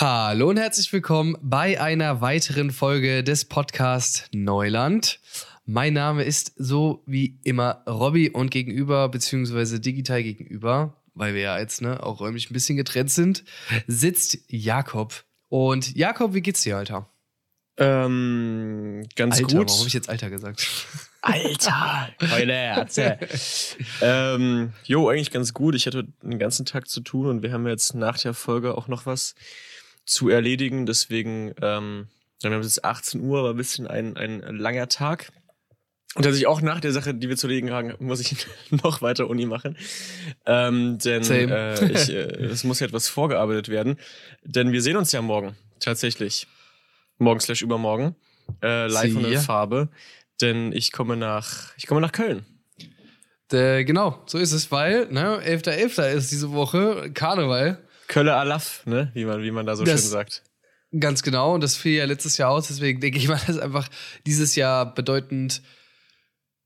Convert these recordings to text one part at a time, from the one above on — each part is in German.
Hallo und herzlich willkommen bei einer weiteren Folge des Podcast Neuland. Mein Name ist so wie immer Robby und gegenüber, beziehungsweise digital gegenüber, weil wir ja jetzt ne, auch räumlich ein bisschen getrennt sind, sitzt Jakob. Und Jakob, wie geht's dir, Alter? Ähm, ganz Alter, gut. Warum habe ich jetzt Alter gesagt? Alter, Keule Herze. ähm, jo, eigentlich ganz gut. Ich hatte den ganzen Tag zu tun und wir haben jetzt nach der Folge auch noch was zu erledigen. Deswegen, ähm, wir haben jetzt 18 Uhr, war ein bisschen ein, ein langer Tag. Und dass ich auch nach der Sache, die wir zu legen haben, muss ich noch weiter Uni machen. Ähm, denn äh, ich, äh, es muss ja etwas vorgearbeitet werden. Denn wir sehen uns ja morgen, tatsächlich. Morgen slash übermorgen. Äh, live und in Sie. Farbe. Denn ich komme nach, ich komme nach Köln. Äh, genau, so ist es, weil, ne, 11.11. ist diese Woche Karneval. Kölle Alaf, ne? Wie man, wie man da so Das- schön sagt. Ganz genau, und das fiel ja letztes Jahr aus, deswegen denke ich mal, dass einfach dieses Jahr bedeutend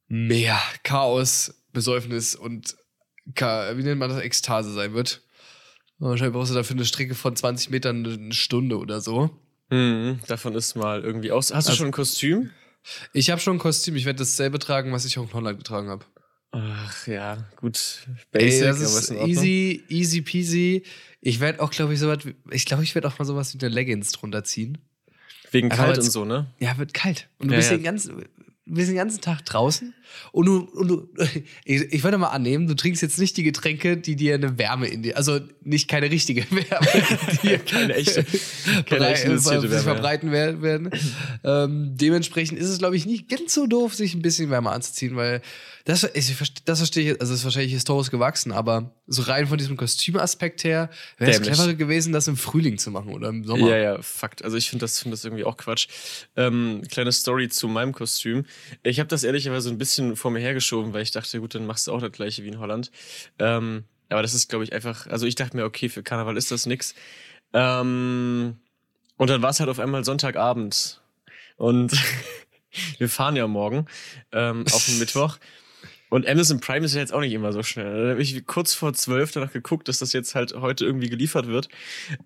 mehr Chaos, Besäufnis und wie nennt man das, Ekstase sein wird. Wahrscheinlich brauchst du dafür eine Strecke von 20 Metern eine Stunde oder so. Mhm, davon ist mal irgendwie aus. Hast du Also- schon ein Kostüm? Ich habe schon ein Kostüm, ich werde dasselbe tragen, was ich auch in Holland getragen habe. Ach ja, gut. Ey, Basic, das aber ist ist easy, easy peasy. Ich werde auch, glaube ich, so was, ich glaube, ich werde auch mal sowas wie eine Leggings drunter ziehen. Wegen Aber kalt und so, ne? Ja, wird kalt. Und du Ja, bist, ja. Den ganzen, du bist den ganzen Tag draußen und du, und du ich, ich würde mal annehmen, du trinkst jetzt nicht die Getränke, die dir eine Wärme in dir, also nicht keine richtige Wärme, die dir Keine echte- keine berei- echt induzierte sich Wärme, ja. verbreiten wer- werden. ähm, dementsprechend ist es, glaube ich, nicht ganz so doof, sich ein bisschen wärmer anzuziehen, weil das, ich, das verstehe ich, also das ist wahrscheinlich historisch gewachsen, aber so rein von diesem Kostümaspekt her wäre es cleverer gewesen, das im Frühling zu machen oder im Sommer. Ja, ja, Fakt. Also ich finde das, find das irgendwie auch Quatsch. Ähm, kleine Story zu meinem Kostüm. Ich habe das ehrlicherweise ein bisschen vor mir hergeschoben, weil ich dachte, gut, dann machst du auch das gleiche wie in Holland. Ähm, aber das ist, glaube ich, einfach, also ich dachte mir, okay, für Karneval ist das nix. Ähm, und dann war es halt auf einmal Sonntagabend. Und wir fahren ja morgen ähm, auf den Mittwoch. Und Amazon Prime ist ja jetzt auch nicht immer so schnell. Da habe ich kurz vor zwölf danach geguckt, dass das jetzt halt heute irgendwie geliefert wird.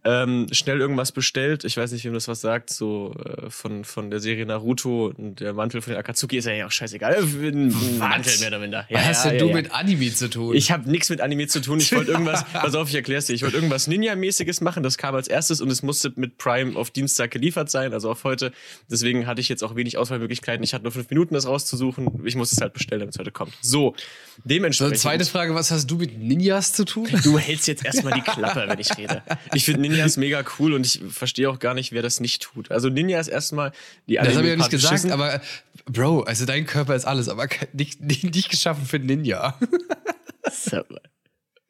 Ähm, schnell irgendwas bestellt. Ich weiß nicht, wem das was sagt. So äh, von, von der Serie Naruto und der Mantel von den Akatsuki ist ja auch scheißegal. Ein Mantel mehr oder minder. Was hast ja, denn ja, du ja. mit Anime zu tun? Ich habe nichts mit Anime zu tun. Ich wollte irgendwas, pass auf, ich erklär's dir. Ich wollte irgendwas Ninja-mäßiges machen. Das kam als erstes und es musste mit Prime auf Dienstag geliefert sein, also auf heute. Deswegen hatte ich jetzt auch wenig Auswahlmöglichkeiten. Ich hatte nur fünf Minuten, das rauszusuchen. Ich musste es halt bestellen, damit es heute kommt. So, So, dementsprechend. zweite Frage, was hast du mit Ninjas zu tun? Du hältst jetzt erstmal die Klappe, wenn ich rede. Ich finde Ninjas mega cool und ich verstehe auch gar nicht, wer das nicht tut. Also Ninja ist erstmal die Das habe ich ja nicht gesagt, beschissen. aber Bro, also dein Körper ist alles, aber nicht, nicht, nicht geschaffen für Ninja.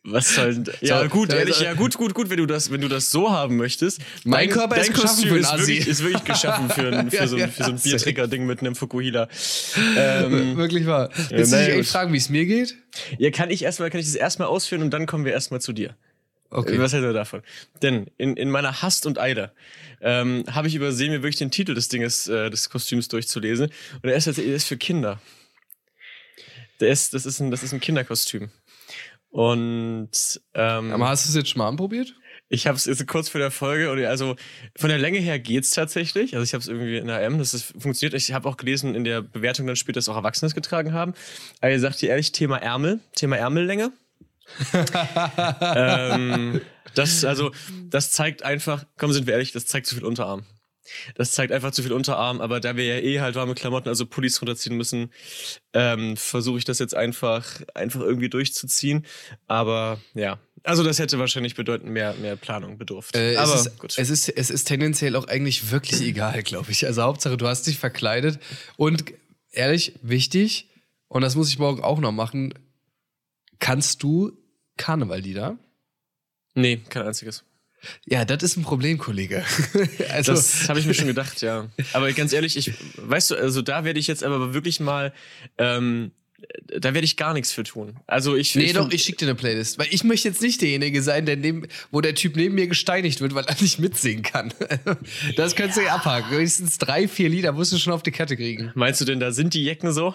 Was soll denn? Ja, So, gut, ehrlich, ja, gut, gut, gut, wenn du das, wenn du das so haben möchtest. Mein Dein- Körper ist dein geschaffen Kostüm ist wirklich, ist wirklich geschaffen für ein, für so ein, für so ein Ja, Bierträger-Ding mit einem Fukuhila. Ähm, Wirklich wahr. Willst du naja, dich echt fragen, wie es mir geht? ja, kann ich erstmal, kann ich das erstmal ausführen und dann kommen wir erstmal zu dir. Okay. Was hältst du davon? Denn in, in meiner Hast und Eile ähm, habe ich übersehen, mir wirklich den Titel des Dinges, äh, des Kostüms durchzulesen. Und er ist, er ist für Kinder. Der ist, das ist ein, das ist ein Kinderkostüm. Und ähm, Aber hast du es jetzt schon mal anprobiert? ich habe es kurz vor der Folge und also von der Länge her geht's tatsächlich. Also ich habe es irgendwie in der M, das ist, funktioniert. Ich habe auch gelesen in der Bewertung dann später, dass auch Erwachsene es getragen haben. Aber ihr sagt dir ehrlich, Thema Ärmel, Thema Ärmellänge. ähm, das also das zeigt einfach, komm sind wir ehrlich, das zeigt zu viel Unterarm. Das zeigt einfach zu viel Unterarm, aber da wir ja eh halt warme Klamotten, also Pullis runterziehen müssen, ähm, versuche ich das jetzt einfach, einfach irgendwie durchzuziehen. Aber ja, also das hätte wahrscheinlich bedeutend mehr, mehr Planung bedurft. Äh, aber es, ist, gut. es, ist, es ist tendenziell auch eigentlich wirklich egal, glaube ich. Also Hauptsache, du hast dich verkleidet. Und ehrlich, wichtig, und das muss ich morgen auch noch machen, kannst du Karnevallieder? nee, kein einziges. Ja, das ist ein Problem, Kollege. also, Das habe ich mir schon gedacht, ja. Aber ganz ehrlich, ich, weißt du, also da werde ich jetzt aber wirklich mal, ähm, da werde ich gar nichts für tun. Also ich, Nee, ich doch, ich schicke dir eine Playlist. Weil ich möchte jetzt nicht derjenige sein, der neben, wo der Typ neben mir gesteinigt wird, weil er nicht mitsingen kann. Das könntest du ja abhaken. Wenigstens drei, vier Lieder musst du schon auf die Kette kriegen. Meinst du denn, da sind die Jecken so?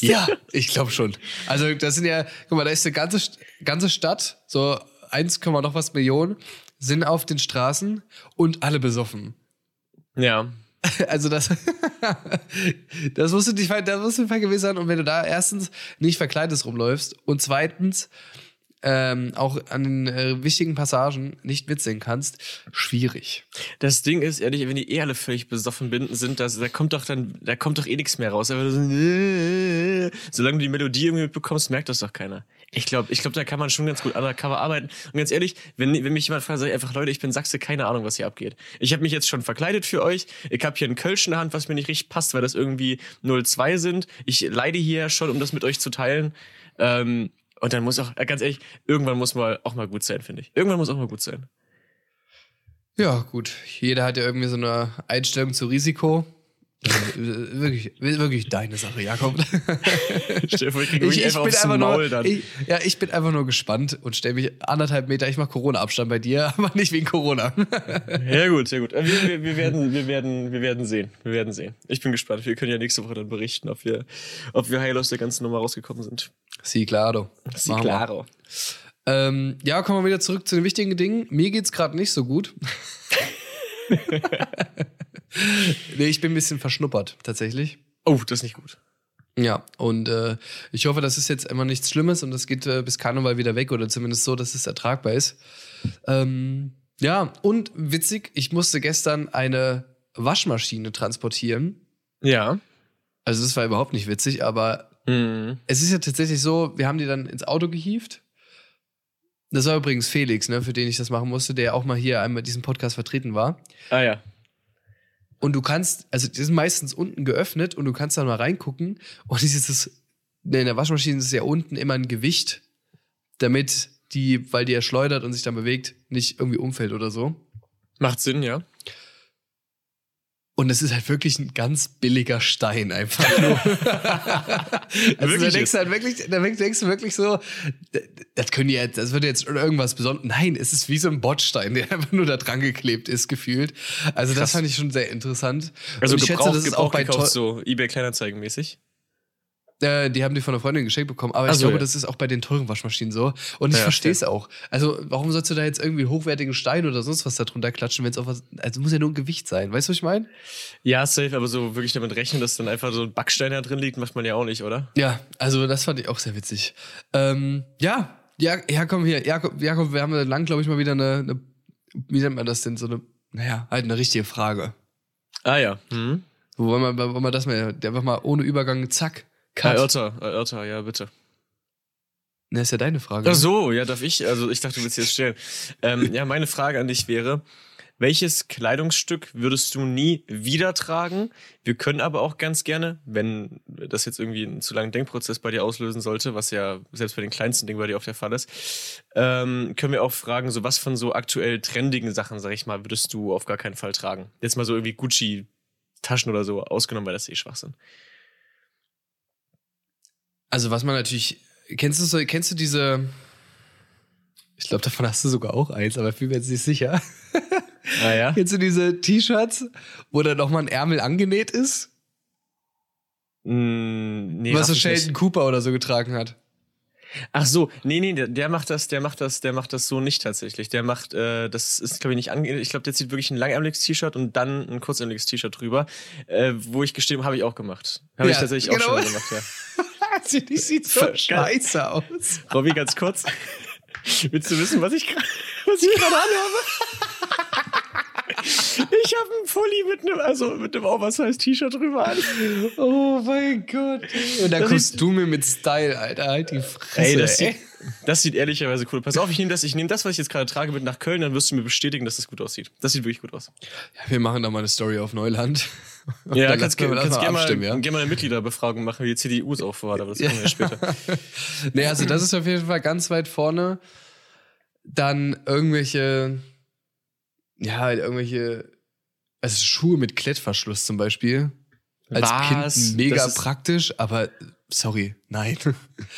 Ja, ich glaube schon. Also, das sind ja, guck mal, da ist eine ganze, ganze Stadt, so 1, noch was Millionen, sind auf den Straßen und alle besoffen. Ja. Also das, das musst du dich, das musst du vergewissern. Und wenn du da erstens nicht verkleidet rumläufst und zweitens ähm, auch an den äh, wichtigen Passagen nicht mitsingen kannst, schwierig. Das Ding ist, ehrlich, wenn die eh alle völlig besoffen sind, das, da kommt doch dann, da kommt doch eh nichts mehr raus. Aber so, äh, solange du die Melodie irgendwie mitbekommst, merkt das doch keiner. Ich glaube, ich glaube, da kann man schon ganz gut undercover arbeiten. Und ganz ehrlich, wenn, wenn mich jemand fragt, sage ich einfach, Leute, ich bin Sachse, keine Ahnung, was hier abgeht. Ich habe mich jetzt schon verkleidet für euch. Ich habe hier einen Kölsch in der Hand, was mir nicht richtig passt, weil das irgendwie 02 sind. Ich leide hier schon, um das mit euch zu teilen. Ähm, und dann muss auch, äh, ganz ehrlich, irgendwann muss mal auch mal gut sein, finde ich. Irgendwann muss auch mal gut sein. Ja, gut. Jeder hat ja irgendwie so eine Einstellung zu Risiko. Wirklich, wirklich deine Sache, Jakob. Stell ich, ich, ich bin einfach nur, ich, ja, ich bin einfach nur gespannt und stelle mich anderthalb Meter. Ich mache Corona-Abstand bei dir, aber nicht wegen Corona. ja gut, sehr gut. Wir, wir, wir, werden, wir werden, wir werden sehen. Wir werden sehen. Ich bin gespannt. Wir können ja nächste Woche dann berichten, ob wir, ob wir heil aus der ganzen Nummer rausgekommen sind. Si claro. Si claro. Ähm, ja, kommen wir wieder zurück zu den wichtigen Dingen. Mir geht's gerade nicht so gut. nee, ich bin ein bisschen verschnuppert, tatsächlich. Oh, das ist nicht gut. Ja, und äh, ich hoffe, das ist jetzt immer nichts Schlimmes und das geht äh, bis Karneval wieder weg oder zumindest so, dass es ertragbar ist. Ähm, ja, und witzig, ich musste gestern eine Waschmaschine transportieren. Ja. Also, das war überhaupt nicht witzig, aber mhm. es ist ja tatsächlich so, wir haben die dann ins Auto gehievt. Das war übrigens Felix, ne, für den ich das machen musste, der auch mal hier einmal diesen Podcast vertreten war. Ah ja. Und du kannst, also die sind meistens unten geöffnet und du kannst da mal reingucken. Und dieses, in der Waschmaschine ist ja unten immer ein Gewicht, damit die, weil die ja schleudert und sich dann bewegt, nicht irgendwie umfällt oder so. Macht Sinn, ja. Und es ist halt wirklich ein ganz billiger Stein einfach nur. also da denkst du halt wirklich, da denkst du wirklich so, das können die jetzt, das wird jetzt irgendwas Besonderes. Nein, es ist wie so ein Botstein, der einfach nur da dran geklebt ist, gefühlt. Also Krass. das fand ich schon sehr interessant. Also Und ich Gebrauch, schätze, das ist auch bei gekauft, so eBay Kleinanzeigen mäßig. Äh, die haben die von einer Freundin geschenkt bekommen. Aber ich so, glaube, ja. das ist auch bei den teuren Waschmaschinen so. Und ich ja, verstehe es auch. Also, warum sollst du da jetzt irgendwie hochwertigen Stein oder sonst was da drunter klatschen, wenn es auch was. Also, muss ja nur ein Gewicht sein. Weißt du, was ich meine? Ja, safe, aber so wirklich damit rechnen, dass dann einfach so ein Backstein da drin liegt, macht man ja auch nicht, oder? Ja, also, das fand ich auch sehr witzig. Ähm, ja, ja, ja, komm hier. Jakob, Jakob, wir haben lang, glaube ich, mal wieder eine, eine, Wie nennt man das denn? So eine. Naja, halt eine richtige Frage. Ah, ja. Mhm. Wo wollen wir, wollen wir das mal. Einfach mal ohne Übergang, zack. Cut. Erörter, erörter, ja, bitte. Das ist ja deine Frage. Ach ne? so, ja, darf ich? Also ich dachte, du willst jetzt stellen. ähm, ja, meine Frage an dich wäre, welches Kleidungsstück würdest du nie wieder tragen? Wir können aber auch ganz gerne, wenn das jetzt irgendwie einen zu langen Denkprozess bei dir auslösen sollte, was ja selbst bei den kleinsten Dingen bei dir auch der Fall ist, ähm, können wir auch fragen, so was von so aktuell trendigen Sachen, sag ich mal, würdest du auf gar keinen Fall tragen? Jetzt mal so irgendwie Gucci-Taschen oder so ausgenommen, weil das eh schwach sind. Also was man natürlich, kennst du so, kennst du diese, ich glaube, davon hast du sogar auch eins, aber ich bin mir jetzt nicht sicher. Ah, ja? Kennst du diese T-Shirts, wo da nochmal ein Ärmel angenäht ist? Mm, nee, Was so Sheldon nicht. Cooper oder so getragen hat. Ach so, nee, nee, der, der, macht das, der macht das, der macht das so nicht tatsächlich. Der macht, äh, das ist glaube ich nicht angenäht. Ich glaube, der zieht wirklich ein langärmeliges T-Shirt und dann ein kurzärmeliges T-Shirt drüber, äh, wo ich gestimmt habe ich auch gemacht. Habe ja, ich tatsächlich genau. auch schon gemacht, ja. Die sieht so scheiße aus. Robby, ganz kurz. Willst du wissen, was ich, was ich gerade anhabe? Ich habe einen Pulli mit einem, also mit einem Oversize-T-Shirt drüber an. Oh mein Gott. Und dann kommst du mir mit Style, Alter. Halt die Fresse. Ey, das, ey. Sieht, das sieht ehrlicherweise cool. Pass auf, ich nehme das, ich nehme das, was ich jetzt gerade trage, mit nach Köln, dann wirst du mir bestätigen, dass das gut aussieht. Das sieht wirklich gut aus. Ja, wir machen da mal eine Story auf Neuland. Ja, kannst, du kannst gerne mal, ja? mal eine Mitgliederbefragung machen, wie die CDU es auch vorhat, aber das ja. wir ja später. nee, also das ist auf jeden Fall ganz weit vorne. Dann irgendwelche, ja, halt irgendwelche, also Schuhe mit Klettverschluss zum Beispiel. Als Was? Kind mega praktisch, aber sorry, nein.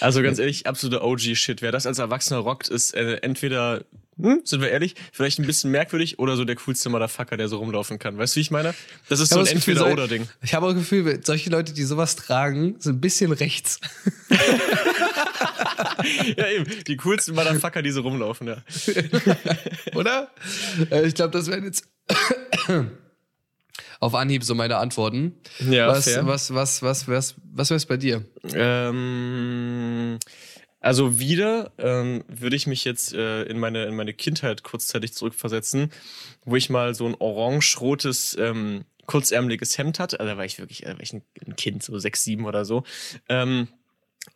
Also ganz ehrlich, absoluter OG-Shit. Wer das als Erwachsener rockt, ist äh, entweder, hm, sind wir ehrlich, vielleicht ein bisschen merkwürdig oder so der coolste Motherfucker, der so rumlaufen kann. Weißt du, wie ich meine? Das ist so ein Entweder-Oder-Ding. Ich habe auch das Gefühl, solche Leute, die sowas tragen, sind ein bisschen rechts. Ja, eben. Die coolsten Motherfucker, die so rumlaufen, ja. Oder? Äh, ich glaube, das wären jetzt auf Anhieb so meine Antworten. Ja, was, fair. was, was, was, was, was wär's bei dir? Ähm, also wieder ähm, würde ich mich jetzt äh, in, meine, in meine Kindheit kurzzeitig zurückversetzen, wo ich mal so ein orange-rotes, ähm, kurzärmeliges Hemd hatte. Also da war ich wirklich, äh, war ich ein, Kind, so sechs, sieben oder so. Ähm,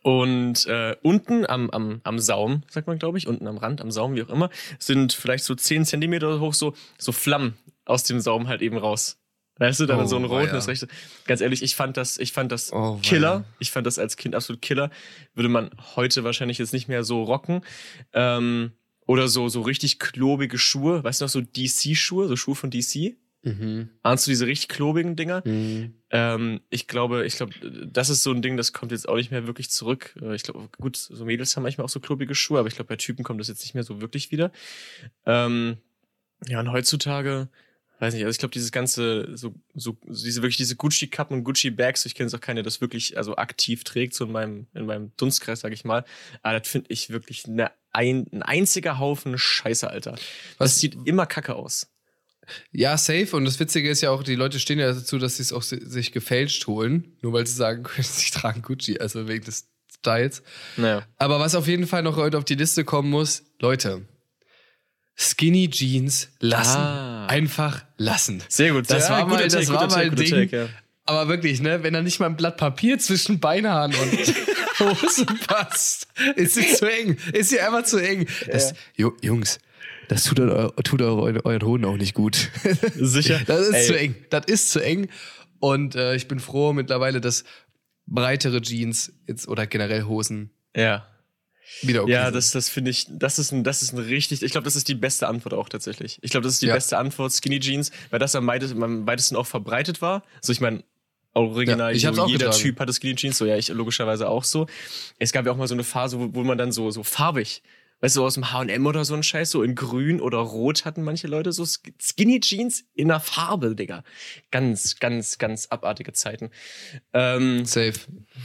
und äh, unten am, am, am Saum, sagt man, glaube ich, unten am Rand, am Saum, wie auch immer, sind vielleicht so 10 Zentimeter hoch so, so Flammen aus dem Saum halt eben raus. Weißt du, dann Oh, so ein weia. rotes, rechte. Ganz ehrlich, ich fand das, ich fand das Oh. Killer. Ich fand das als Kind absolut Killer. Würde man heute wahrscheinlich jetzt nicht mehr so rocken. Ähm, oder so, so richtig klobige Schuhe. Weißt du noch, so DC-Schuhe, so Schuhe von DC? Mhm. Ahnst du diese richtig klobigen Dinger? Mhm. Ähm, ich glaube, ich glaube, das ist so ein Ding, das kommt jetzt auch nicht mehr wirklich zurück. Äh, Ich glaube, gut, so Mädels haben manchmal auch so klobige Schuhe, aber ich glaube, bei Typen kommt das jetzt nicht mehr so wirklich wieder. Ähm, ja, und heutzutage, weiß nicht, also ich glaube, dieses ganze, so, so, diese wirklich diese Gucci-Kappen und Gucci-Bags, ich kenne es auch keine, der das wirklich also aktiv trägt, so in meinem, in meinem Dunstkreis, sag ich mal. Aber das finde ich wirklich eine, ein, ein einziger Haufen Scheiße, Alter. Das Was- sieht immer kacke aus. Ja, safe. Und das Witzige ist ja auch, die Leute stehen ja dazu, dass sie es auch si- sich gefälscht holen, nur weil sie sagen können, sie tragen Gucci, also wegen des Styles. Naja. Aber was auf jeden Fall noch heute auf die Liste kommen muss, Leute, Skinny Jeans lassen. Ah. Einfach lassen. Sehr gut. Das war mal- das war mal Ding. Take, ja. Aber wirklich, ne, wenn da nicht mal ein Blatt Papier zwischen Beinhaaren und Hose passt, ist sie zu eng. Ist sie einfach zu eng. Das, Ju- Jungs, das tut, eu- tut eure, euren Hoden auch nicht gut. Sicher? Das ist Ey. zu eng. Das ist zu eng. Und äh, ich bin froh mittlerweile, dass breitere Jeans jetzt oder generell Hosen Ja. Wieder okay ja, sind. das, das finde ich, das ist ein, das ist ein richtig, ich glaube, das ist die beste Antwort auch tatsächlich. Ich glaube, das ist die Ja. beste Antwort, Skinny Jeans, weil das am weitesten, am weitesten auch verbreitet war. Also ich meine, original, Ja, ich hab's so auch jeder getragen. Typ hatte Skinny Jeans, so ja, ich logischerweise auch so. Es gab ja auch mal so eine Phase, wo, wo man dann so, so farbig, weißt du, aus dem H&M oder so ein Scheiß, so in grün oder rot hatten manche Leute so Sk- Skinny Jeans in der Farbe, Digga. Ganz, ganz, ganz abartige Zeiten. Ähm, Safe.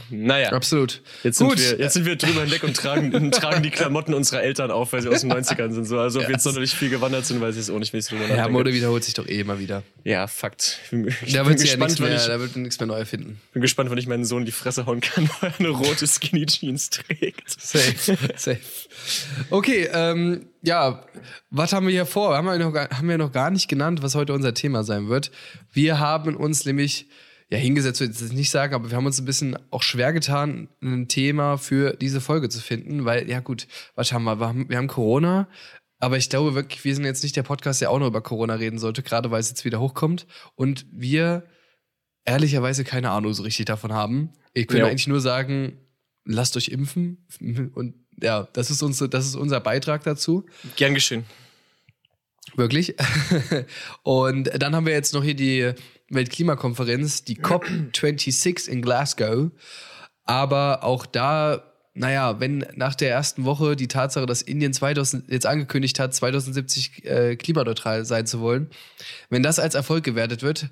naja. Absolut. Jetzt Gut. sind, wir, jetzt sind wir drüber hinweg und tragen, tragen die Klamotten unserer Eltern auf, weil sie aus den 90ern sind. So. Also ob wir jetzt sonderlich viel gewandert sind, weiß ich es auch nicht, so drüber Ja. Mode wiederholt sich doch eh immer wieder. Ja, Fakt. Ich Da wird ja nichts mehr, ich, da wird nichts mehr neu erfinden. bin gespannt, wann ich meinen Sohn die Fresse hauen kann, weil er eine rote Skinny Jeans trägt. Safe, safe. Okay, ähm, ja, was haben wir hier vor? Haben wir, noch, haben wir noch gar nicht genannt, was heute unser Thema sein wird. Wir haben uns nämlich, ja, hingesetzt, würde ich jetzt nicht sagen, aber wir haben uns ein bisschen auch schwer getan, ein Thema für diese Folge zu finden, weil, ja gut, was haben wir? Wir haben, wir haben Corona, aber ich glaube wirklich, wir sind jetzt nicht der Podcast, der auch noch über Corona reden sollte, gerade weil es jetzt wieder hochkommt und wir ehrlicherweise keine Ahnung so richtig davon haben. Ich könnte Jo. eigentlich nur sagen, lasst euch impfen und ja, das ist, unsere, das ist unser Beitrag dazu. Gern geschehen. Wirklich. Und dann haben wir jetzt noch hier die Weltklimakonferenz, die COP26 in Glasgow. Aber auch da, naja, wenn nach der ersten Woche die Tatsache, dass Indien 2000 jetzt angekündigt hat, 2070 äh, klimaneutral sein zu wollen, wenn das als Erfolg gewertet wird,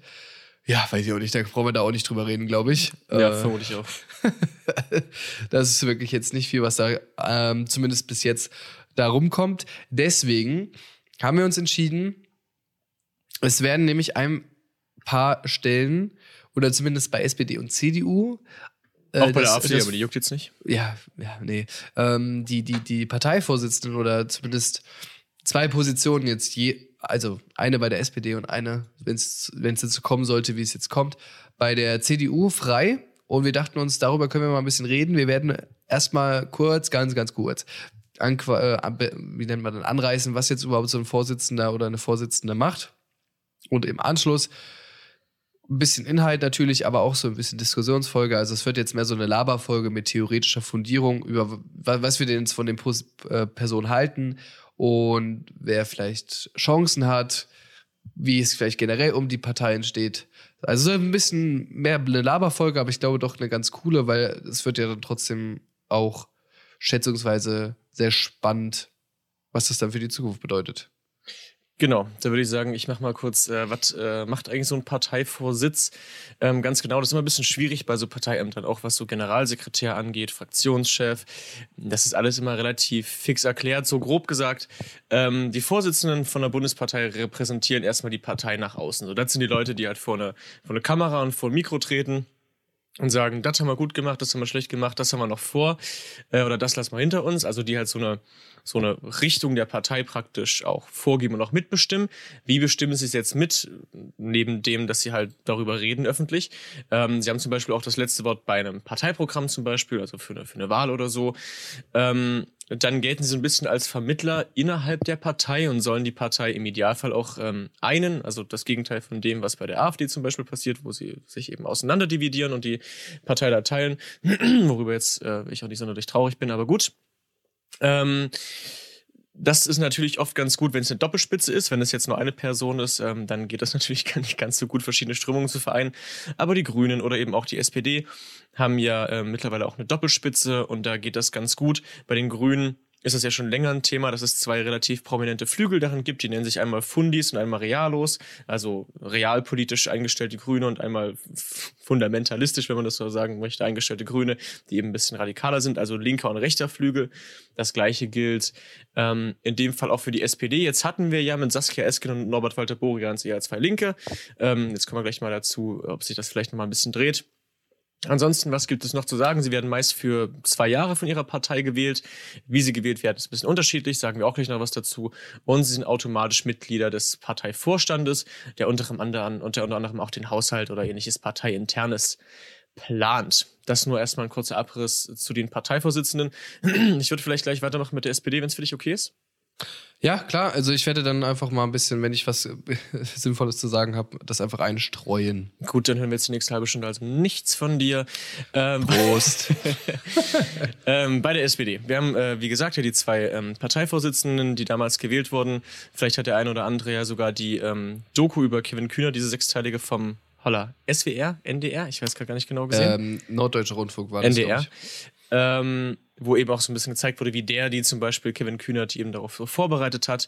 ja, weiß ich auch nicht, da brauchen wir da auch nicht drüber reden, glaube ich. Ja, Äh, vermutlich auch. das ist wirklich jetzt nicht viel, was da ähm, zumindest bis jetzt da rumkommt. Deswegen haben wir uns entschieden, es werden nämlich ein paar Stellen oder zumindest bei SPD und CDU. äh, Auch bei der das- AfD, das- aber die juckt jetzt nicht. ja, ja, nee. Ähm, die, die, die Parteivorsitzenden oder zumindest zwei Positionen jetzt je, also eine bei der SPD und eine, wenn es jetzt so kommen sollte, wie es jetzt kommt, bei der CDU frei. Und wir dachten uns, darüber können wir mal ein bisschen reden. Wir werden erstmal kurz, ganz, ganz kurz, an, äh, wie nennt man dann, anreißen, was jetzt überhaupt so ein Vorsitzender oder eine Vorsitzende macht. Und im Anschluss ein bisschen Inhalt natürlich, aber auch so ein bisschen Diskussionsfolge. Also es wird jetzt mehr so eine Laberfolge mit theoretischer Fundierung über wa- was wir denn jetzt von den äh, Personen halten und wer vielleicht Chancen hat, wie es vielleicht generell um die Parteien steht. Also ein bisschen mehr eine Laberfolge, aber ich glaube doch eine ganz coole, weil es wird ja dann trotzdem auch schätzungsweise sehr spannend, was das dann für die Zukunft bedeutet. Genau, da würde ich sagen, ich mache mal kurz, äh, was äh, macht eigentlich so ein Parteivorsitz? Ähm, ganz genau, das ist immer ein bisschen schwierig bei so Parteiämtern, auch was so Generalsekretär angeht, Fraktionschef. Das ist alles immer relativ fix erklärt, so grob gesagt. Ähm, die Vorsitzenden von der Bundespartei repräsentieren erstmal die Partei nach außen. So, das sind die Leute, die halt vor eine, vor eine Kamera und vor ein Mikro treten und sagen, das haben wir gut gemacht, das haben wir schlecht gemacht, das haben wir noch vor äh, oder das lassen wir hinter uns. Also die halt so eine so eine Richtung der Partei praktisch auch vorgeben und auch mitbestimmen. Wie bestimmen sie es jetzt mit, neben dem, dass sie halt darüber reden öffentlich? Ähm, sie haben zum Beispiel auch das letzte Wort bei einem Parteiprogramm zum Beispiel, also für eine, für eine Wahl oder so. Ähm, dann gelten sie so ein bisschen als Vermittler innerhalb der Partei und sollen die Partei im Idealfall auch ähm, einen, also das Gegenteil von dem, was bei der AfD zum Beispiel passiert, wo sie sich eben auseinanderdividieren und die Partei da teilen, worüber jetzt äh, ich auch nicht sonderlich traurig bin, aber gut. Ähm, das ist natürlich oft ganz gut, wenn es eine Doppelspitze ist. Wenn es jetzt nur eine Person ist, ähm, dann geht das natürlich gar nicht ganz so gut, verschiedene Strömungen zu vereinen. Aber die Grünen oder eben auch die SPD haben ja äh, mittlerweile auch eine Doppelspitze und da geht das ganz gut. Bei den Grünen ist es ja schon länger ein Thema, dass es zwei relativ prominente Flügel darin gibt. Die nennen sich einmal Fundis und einmal Realos, also realpolitisch eingestellte Grüne und einmal fundamentalistisch, wenn man das so sagen möchte, eingestellte Grüne, die eben ein bisschen radikaler sind, also linker und rechter Flügel. Das gleiche gilt ähm, in dem Fall auch für die SPD. Jetzt hatten wir ja mit Saskia Esken und Norbert Walter Borians eher zwei Linke. Ähm, jetzt kommen wir gleich mal dazu, ob sich das vielleicht noch mal ein bisschen dreht. Ansonsten, was gibt es noch zu sagen? Sie werden meist für zwei Jahre von ihrer Partei gewählt. Wie sie gewählt werden, ist ein bisschen unterschiedlich, sagen wir auch gleich noch was dazu. Und sie sind automatisch Mitglieder des Parteivorstandes, der unter anderem, unter anderem auch den Haushalt oder ähnliches Parteiinternes plant. Das nur erstmal ein kurzer Abriss zu den Parteivorsitzenden. Ich würde vielleicht gleich weitermachen mit der SPD, wenn es für dich okay ist. Ja, klar. Also ich werde dann einfach mal ein bisschen, wenn ich was Sinnvolles zu sagen habe, das einfach einstreuen. Gut, dann hören wir jetzt die nächste halbe Stunde also nichts von dir. Ähm, Prost. ähm, bei der SPD. Wir haben, äh, wie gesagt, ja die zwei ähm, Parteivorsitzenden, die damals gewählt wurden. Vielleicht hat der eine oder andere ja sogar die ähm, Doku über Kevin Kühner, diese sechsteilige vom Holla, SWR, NDR, ich weiß gar nicht genau gesehen. Ähm, Norddeutscher Rundfunk war das. NDR. Ähm, wo eben auch so ein bisschen gezeigt wurde, wie der, die zum Beispiel Kevin Kühnert eben darauf vorbereitet hat.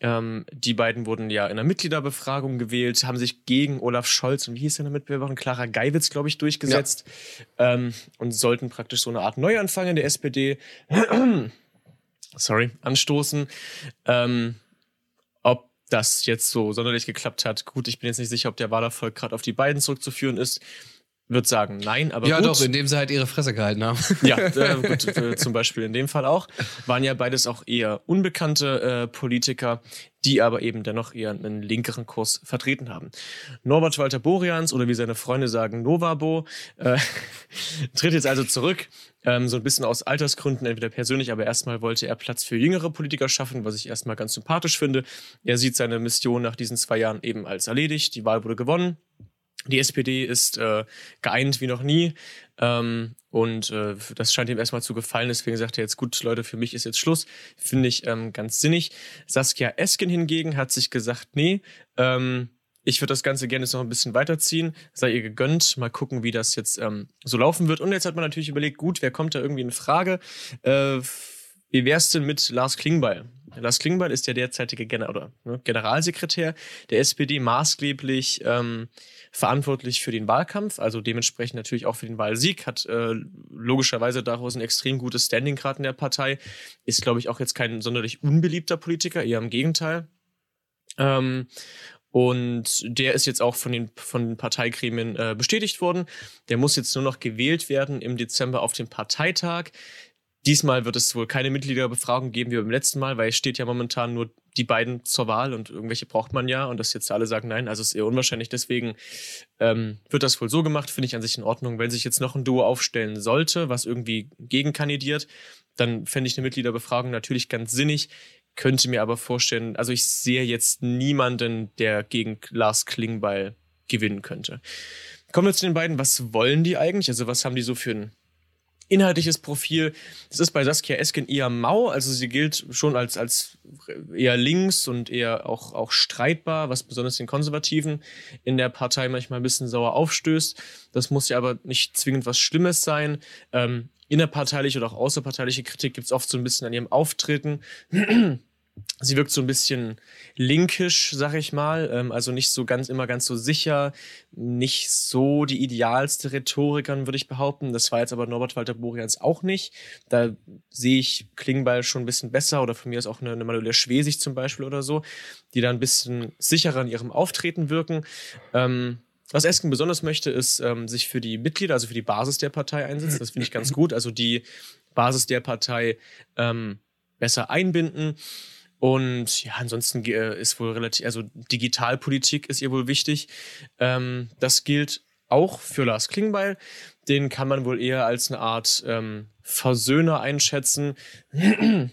Ähm, die beiden wurden ja in einer Mitgliederbefragung gewählt, haben sich gegen Olaf Scholz und wie hieß der Mitbewerberin? Clara Geiwitz, glaube ich, durchgesetzt ja. ähm, und sollten praktisch so eine Art Neuanfang in der SPD, sorry, anstoßen. Ähm, ob das jetzt so sonderlich geklappt hat, gut, ich bin jetzt nicht sicher, ob der Wahlerfolg gerade auf die beiden zurückzuführen ist würde sagen nein, aber ja gut. doch, indem sie halt ihre Fresse gehalten haben. Ja, äh, gut, äh, zum Beispiel in dem Fall auch. Waren ja beides auch eher unbekannte äh, Politiker, die aber eben dennoch eher einen linkeren Kurs vertreten haben. Norbert Walter Borians oder wie seine Freunde sagen, Novabo, äh, tritt jetzt also zurück. Ähm, so ein bisschen aus Altersgründen, entweder persönlich, aber erstmal wollte er Platz für jüngere Politiker schaffen, was ich erstmal ganz sympathisch finde. Er sieht seine Mission nach diesen zwei Jahren eben als erledigt. Die Wahl wurde gewonnen. Die SPD ist äh, geeint wie noch nie. Ähm, und äh, das scheint ihm erstmal zu gefallen. Deswegen sagt er jetzt, gut, Leute, für mich ist jetzt Schluss. Finde ich ähm, ganz sinnig. Saskia Esken hingegen hat sich gesagt, nee, ähm, ich würde das Ganze gerne jetzt noch ein bisschen weiterziehen. Sei ihr gegönnt. Mal gucken, wie das jetzt ähm, so laufen wird. Und jetzt hat man natürlich überlegt, gut, wer kommt da irgendwie in Frage? Äh, wie wär's denn mit Lars Klingbeil? Lars Klingbeil ist der derzeitige Gen oder, ne, Generalsekretär der SPD, maßgeblich ähm, verantwortlich für den Wahlkampf, also dementsprechend natürlich auch für den Wahlsieg, hat äh, logischerweise daraus ein extrem gutes Standing gerade in der Partei, ist, glaube ich, auch jetzt kein sonderlich unbeliebter Politiker, eher im Gegenteil. Ähm, und der ist jetzt auch von den, von den Parteigremien äh, bestätigt worden. Der muss jetzt nur noch gewählt werden im Dezember auf dem Parteitag. Diesmal wird es wohl keine Mitgliederbefragung geben wie beim letzten Mal, weil es steht ja momentan nur die beiden zur Wahl und irgendwelche braucht man ja und dass jetzt alle sagen nein, also ist eher unwahrscheinlich. Deswegen ähm, wird das wohl so gemacht, finde ich an sich in Ordnung. Wenn sich jetzt noch ein Duo aufstellen sollte, was irgendwie gegenkandidiert, dann fände ich eine Mitgliederbefragung natürlich ganz sinnig. Könnte mir aber vorstellen, also ich sehe jetzt niemanden, der gegen Lars Klingbeil gewinnen könnte. Kommen wir zu den beiden. Was wollen die eigentlich? Also was haben die so für ein Inhaltliches Profil, das ist bei Saskia Esken eher mau, also sie gilt schon als, als eher links und eher auch, auch streitbar, was besonders den Konservativen in der Partei manchmal ein bisschen sauer aufstößt. Das muss ja aber nicht zwingend was Schlimmes sein. Ähm, innerparteiliche oder auch außerparteiliche Kritik gibt es oft so ein bisschen an ihrem Auftreten. Sie wirkt so ein bisschen linkisch, sag ich mal, ähm, also nicht so ganz immer ganz so sicher, nicht so die idealste Rhetorikerin, würde ich behaupten. Das war jetzt aber Norbert Walter Borians auch nicht. Da sehe ich Klingbeil schon ein bisschen besser oder von mir ist auch eine, eine Manuela Schwesig zum Beispiel oder so, die da ein bisschen sicherer in ihrem Auftreten wirken. Ähm, was Esken besonders möchte, ist ähm, sich für die Mitglieder, also für die Basis der Partei einsetzen. Das finde ich ganz gut. Also die Basis der Partei ähm, besser einbinden. Und ja, ansonsten äh, ist wohl relativ, also Digitalpolitik ist ihr wohl wichtig. Ähm, das gilt auch für Lars Klingbeil. Den kann man wohl eher als eine Art ähm, Versöhner einschätzen.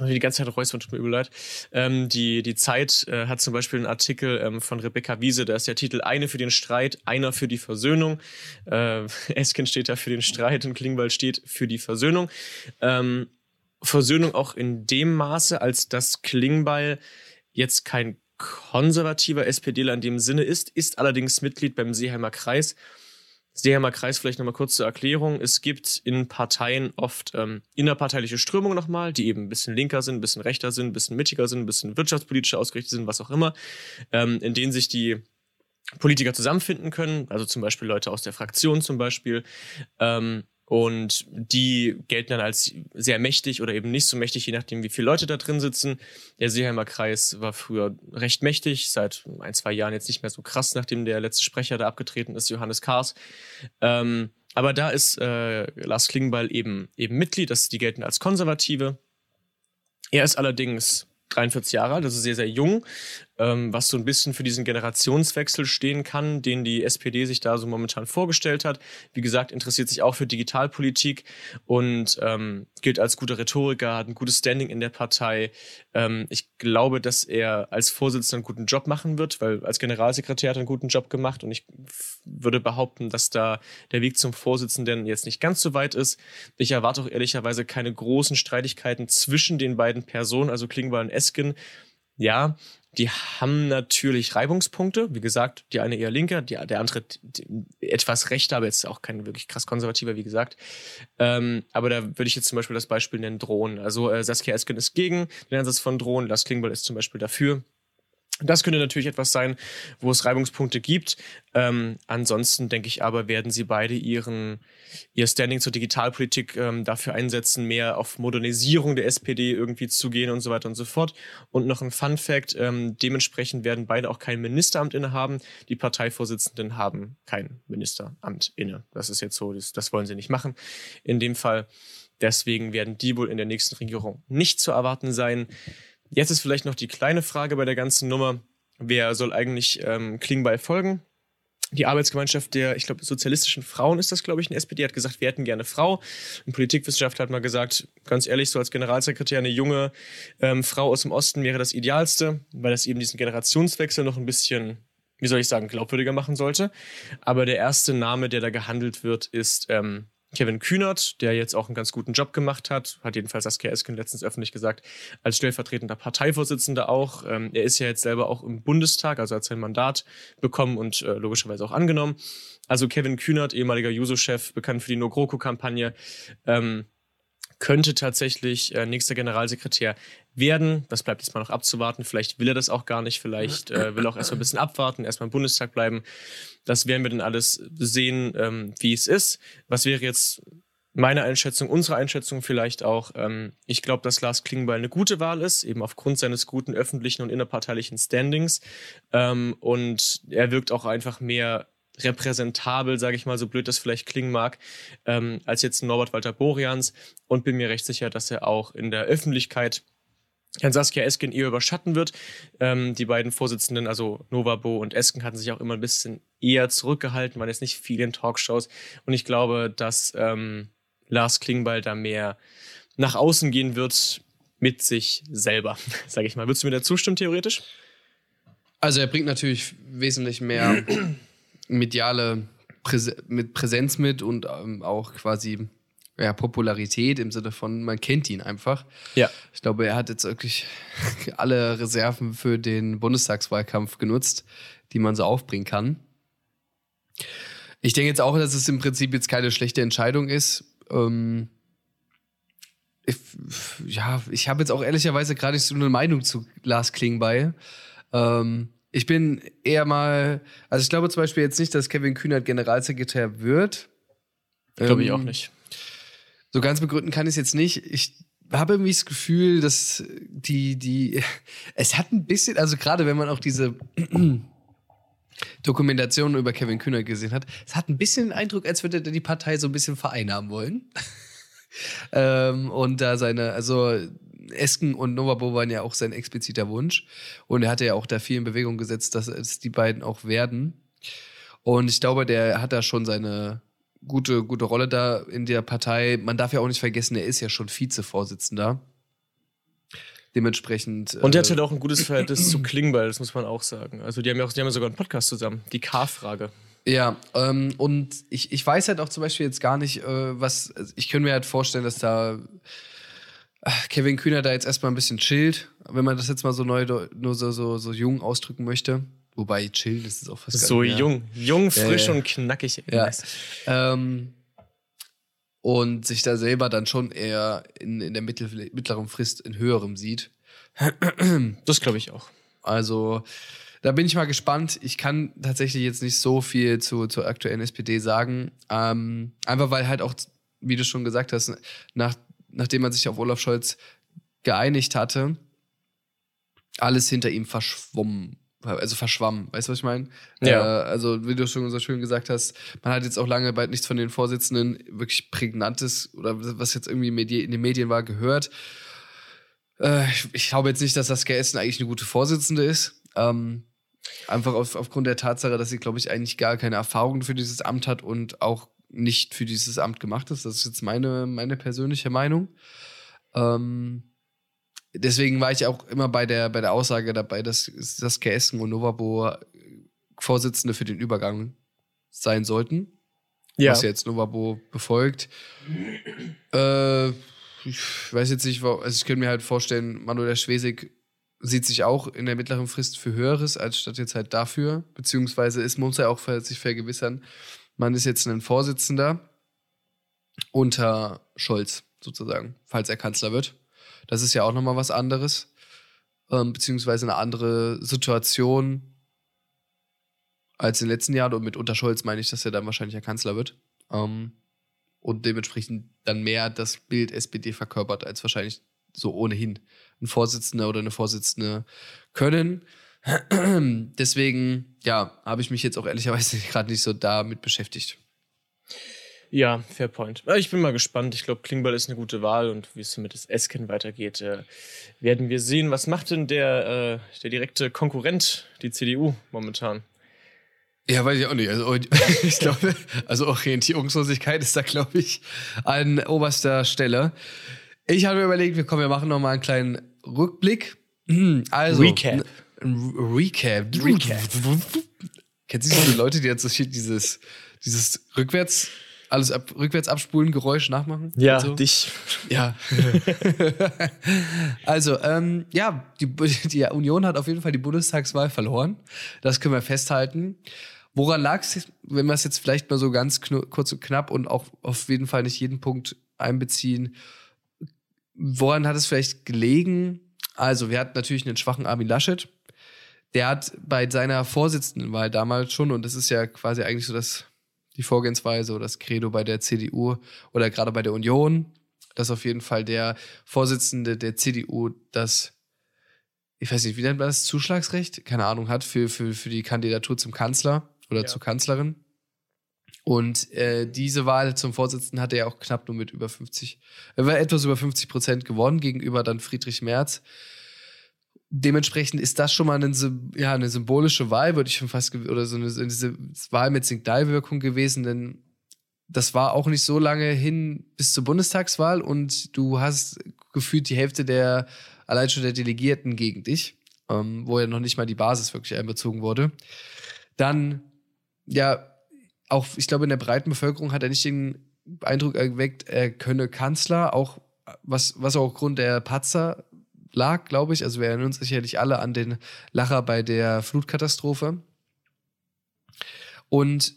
die ganze Zeit räuspern, tut mir übel leid. Ähm, die, die Zeit äh, hat zum Beispiel einen Artikel ähm, von Rebecca Wiese, da ist der Titel Eine für den Streit, einer für die Versöhnung. Äh, Esken steht da für den Streit und Klingbeil steht für die Versöhnung. Ähm, Versöhnung auch in dem Maße, als dass Klingbeil jetzt kein konservativer SPDler in dem Sinne ist, ist allerdings Mitglied beim Seeheimer Kreis. Seeheimer Kreis vielleicht nochmal kurz zur Erklärung. Es gibt in Parteien oft ähm, innerparteiliche Strömungen nochmal, die eben ein bisschen linker sind, ein bisschen rechter sind, ein bisschen mittiger sind, ein bisschen wirtschaftspolitischer ausgerichtet sind, was auch immer, ähm, in denen sich die Politiker zusammenfinden können, also zum Beispiel Leute aus der Fraktion zum Beispiel. Ähm, und die gelten dann als sehr mächtig oder eben nicht so mächtig, je nachdem, wie viele Leute da drin sitzen. Der Seeheimer Kreis war früher recht mächtig, seit ein, zwei Jahren jetzt nicht mehr so krass, nachdem der letzte Sprecher da abgetreten ist, Johannes Kahrs. Ähm, aber da ist äh, Lars Klingbeil eben, eben Mitglied, das, die gelten als Konservative. Er ist allerdings 43 Jahre alt, also sehr, sehr jung, ähm, was so ein bisschen für diesen Generationswechsel stehen kann, den die SPD sich da so momentan vorgestellt hat. Wie gesagt, interessiert sich auch für Digitalpolitik und ähm, gilt als guter Rhetoriker, hat ein gutes Standing in der Partei. Ähm, ich glaube, dass er als Vorsitzender einen guten Job machen wird, weil als Generalsekretär hat er einen guten Job gemacht und ich würde behaupten, dass da der Weg zum Vorsitzenden jetzt nicht ganz so weit ist. Ich erwarte auch ehrlicherweise keine großen Streitigkeiten zwischen den beiden Personen, also Klingbeil und Esken. Ja, die haben natürlich Reibungspunkte. Wie gesagt, die eine eher linker, die, der andere etwas rechter, aber jetzt auch kein wirklich krass konservativer, wie gesagt. Ähm, aber da würde ich jetzt zum Beispiel das Beispiel nennen Drohnen. Also äh, Saskia Esken ist gegen den Einsatz von Drohnen, Lars Klingbeil ist zum Beispiel dafür. Das könnte natürlich etwas sein, wo es Reibungspunkte gibt. Ähm, ansonsten denke ich aber, werden sie beide ihren, ihr Standing zur Digitalpolitik ähm, dafür einsetzen, mehr auf Modernisierung der SPD irgendwie zu gehen und so weiter und so fort. Und noch ein Fun Fact, ähm, dementsprechend werden beide auch kein Ministeramt innehaben. Die Parteivorsitzenden haben kein Ministeramt inne. Das ist jetzt so, das, das wollen sie nicht machen. In dem Fall. Deswegen werden die wohl in der nächsten Regierung nicht zu erwarten sein. Jetzt ist vielleicht noch die kleine Frage bei der ganzen Nummer. Wer soll eigentlich ähm, Klingbeil folgen? Die Arbeitsgemeinschaft der, ich glaube, sozialistischen Frauen ist das, glaube ich, in SPD, hat gesagt, wir hätten gerne Frau. Ein Politikwissenschaftler hat mal gesagt, ganz ehrlich, so als Generalsekretär eine junge ähm, Frau aus dem Osten wäre das Idealste, weil das eben diesen Generationswechsel noch ein bisschen, wie soll ich sagen, glaubwürdiger machen sollte. Aber der erste Name, der da gehandelt wird, ist ähm, Kevin Kühnert, der jetzt auch einen ganz guten Job gemacht hat, hat jedenfalls Saskia Esken letztens öffentlich gesagt, als stellvertretender Parteivorsitzender auch. Ähm, er ist ja jetzt selber auch im Bundestag, also hat sein Mandat bekommen und äh, logischerweise auch angenommen. Also Kevin Kühnert, ehemaliger Juso-Chef, bekannt für die No-GroKo-Kampagne, ähm, könnte tatsächlich äh, nächster Generalsekretär werden. Das bleibt jetzt mal noch abzuwarten. Vielleicht will er das auch gar nicht. Vielleicht äh, will er auch erstmal ein bisschen abwarten, erstmal im Bundestag bleiben. Das werden wir dann alles sehen, ähm, wie es ist. Was wäre jetzt meine Einschätzung, unsere Einschätzung vielleicht auch. Ähm, ich glaube, dass Lars Klingbeil eine gute Wahl ist, eben aufgrund seines guten öffentlichen und innerparteilichen Standings. Ähm, und er wirkt auch einfach mehr repräsentabel, sage ich mal, so blöd das vielleicht klingen mag, ähm, als jetzt Norbert Walter Borians und bin mir recht sicher, dass er auch in der Öffentlichkeit Herrn Saskia Esken eher überschatten wird. Ähm, die beiden Vorsitzenden, also Novabo und Esken, hatten sich auch immer ein bisschen eher zurückgehalten, waren jetzt nicht viel in Talkshows. Und ich glaube, dass ähm, Lars Klingbeil da mehr nach außen gehen wird mit sich selber, sage ich mal. Würdest du mir da zustimmen, theoretisch? Also er bringt natürlich wesentlich mehr mediale Präse mit Präsenz mit und ähm, auch quasi ja, Popularität im Sinne von, man kennt ihn einfach. Ja. Ich glaube, er hat jetzt wirklich alle Reserven für den Bundestagswahlkampf genutzt, die man so aufbringen kann. Ich denke jetzt auch, dass es im Prinzip jetzt keine schlechte Entscheidung ist. Ähm, ich, ja, ich habe jetzt auch ehrlicherweise gerade nicht so eine Meinung zu Lars Klingbeil. Ähm, ich bin eher mal, also ich glaube zum Beispiel jetzt nicht, dass Kevin Kühnert Generalsekretär wird. Glaube ich Ähm, auch nicht. So ganz begründen kann ich es jetzt nicht. Ich habe irgendwie das Gefühl, dass die, die, es hat ein bisschen, also gerade wenn man auch diese Dokumentation über Kevin Kühner gesehen hat, es hat ein bisschen den Eindruck, als würde er die Partei so ein bisschen vereinnahmen wollen. ähm, und da seine, also Esken und Novabo waren ja auch sein expliziter Wunsch. Und er hatte ja auch da viel in Bewegung gesetzt, dass es die beiden auch werden. Und ich glaube, der hat da schon seine gute, gute Rolle da in der Partei. Man darf ja auch nicht vergessen, er ist ja schon Vizevorsitzender. Dementsprechend. Und er hat äh, halt auch ein gutes Verhältnis zu Klingbeil, das muss man auch sagen. Also die haben ja, auch, die haben ja sogar einen Podcast zusammen, die K-Frage. Ja, ähm, und ich, ich weiß halt auch zum Beispiel jetzt gar nicht, äh, was. also Ich könnte mir halt vorstellen, dass da Kevin Kühner da jetzt erstmal ein bisschen chillt, wenn man das jetzt mal so neu, nur so, so, so jung ausdrücken möchte. Wobei chillen ist es auch fast gar So nicht mehr. jung, jung, frisch ja. und knackig. Ja. Ähm, und sich da selber dann schon eher in, in der mittel, mittleren Frist in höherem sieht. Das glaube ich auch. Also da bin ich mal gespannt. Ich kann tatsächlich jetzt nicht so viel zu, zur aktuellen SPD sagen. Ähm, einfach weil halt auch, wie du schon gesagt hast, nach, nachdem man sich auf Olaf Scholz geeinigt hatte, alles hinter ihm verschwommen. Also verschwammen, weißt du, was ich meine? Ja. Äh, also, wie du schon so schön gesagt hast, man hat jetzt auch lange bald nichts von den Vorsitzenden wirklich Prägnantes oder was jetzt irgendwie in den Medien war, gehört. Äh, ich, ich glaube jetzt nicht, dass das Essen eigentlich eine gute Vorsitzende ist. Ähm, einfach auf, aufgrund der Tatsache, dass sie, glaube ich, eigentlich gar keine Erfahrung für dieses Amt hat und auch nicht für dieses Amt gemacht ist. Das ist jetzt meine, meine persönliche Meinung. Ähm, deswegen war ich auch immer bei der, bei der Aussage dabei, dass Saskia Esken und Novabo Vorsitzende für den Übergang sein sollten. Ja. Was jetzt Novabo befolgt. Äh, ich weiß jetzt nicht, also ich könnte mir halt vorstellen, Manuel Schwesig sieht sich auch in der mittleren Frist für Höheres, als statt jetzt halt dafür. Beziehungsweise es muss ja auch sich vergewissern, man ist jetzt ein Vorsitzender unter Scholz sozusagen, falls er Kanzler wird. Das ist ja auch nochmal was anderes. Ähm, beziehungsweise eine andere Situation als in den letzten Jahren. Und mit unter Scholz meine ich, dass er dann wahrscheinlich ja Kanzler wird. Ähm, und dementsprechend dann mehr das Bild SPD verkörpert, als wahrscheinlich so ohnehin ein Vorsitzender oder eine Vorsitzende können. Deswegen, ja, habe ich mich jetzt auch ehrlicherweise gerade nicht so damit beschäftigt. Ja, fair point. Ich bin mal gespannt. Ich glaube, Klingbeil ist eine gute Wahl und wie es mit des Esken weitergeht, äh, werden wir sehen. Was macht denn der, äh, der direkte Konkurrent, die CDU, momentan? Ja, weiß ich auch nicht. Also, ich glaube, also Orientierungslosigkeit ist da, glaube ich, an oberster Stelle. Ich habe mir überlegt, wir kommen, wir machen noch mal einen kleinen Rückblick. Also, Recap. Ein Re- Recap. Recap. Kennst du diese Leute, die jetzt so dieses, dieses rückwärts, alles ab, rückwärts abspulen Geräusch nachmachen? Ja, so? dich. Ja. also, ähm, ja, die, die Union hat auf jeden Fall die Bundestagswahl verloren. Das können wir festhalten. Woran lag es, wenn wir es jetzt vielleicht mal so ganz kurz und knapp und auch auf jeden Fall nicht jeden Punkt einbeziehen? Woran hat es vielleicht gelegen? Also, wir hatten natürlich einen schwachen Armin Laschet. Der hat bei seiner Vorsitzendenwahl damals schon, und das ist ja quasi eigentlich so das, die Vorgehensweise oder das Credo bei der CDU oder gerade bei der Union, dass auf jeden Fall der Vorsitzende der CDU das, ich weiß nicht, wie nennt man das, Zuschlagsrecht, keine Ahnung, hat für, für, für die Kandidatur zum Kanzler oder Ja. zur Kanzlerin. Und äh, diese Wahl zum Vorsitzenden hat er auch knapp nur mit über 50, er war etwas über 50 Prozent gewonnen gegenüber dann Friedrich Merz. Dementsprechend ist das schon mal eine, ja, eine symbolische Wahl, würde ich schon fast, oder so eine, eine Wahl mit Signalwirkung gewesen, denn das war auch nicht so lange hin bis zur Bundestagswahl und du hast gefühlt die Hälfte der allein schon der Delegierten gegen dich, ähm, wo ja noch nicht mal die Basis wirklich einbezogen wurde. Dann, ja, auch, ich glaube, in der breiten Bevölkerung hat er nicht den Eindruck erweckt, er könne Kanzler, auch was, was auch aufgrund der Patzer lag, glaube ich. Also wir erinnern uns sicherlich alle an den Lacher bei der Flutkatastrophe. Und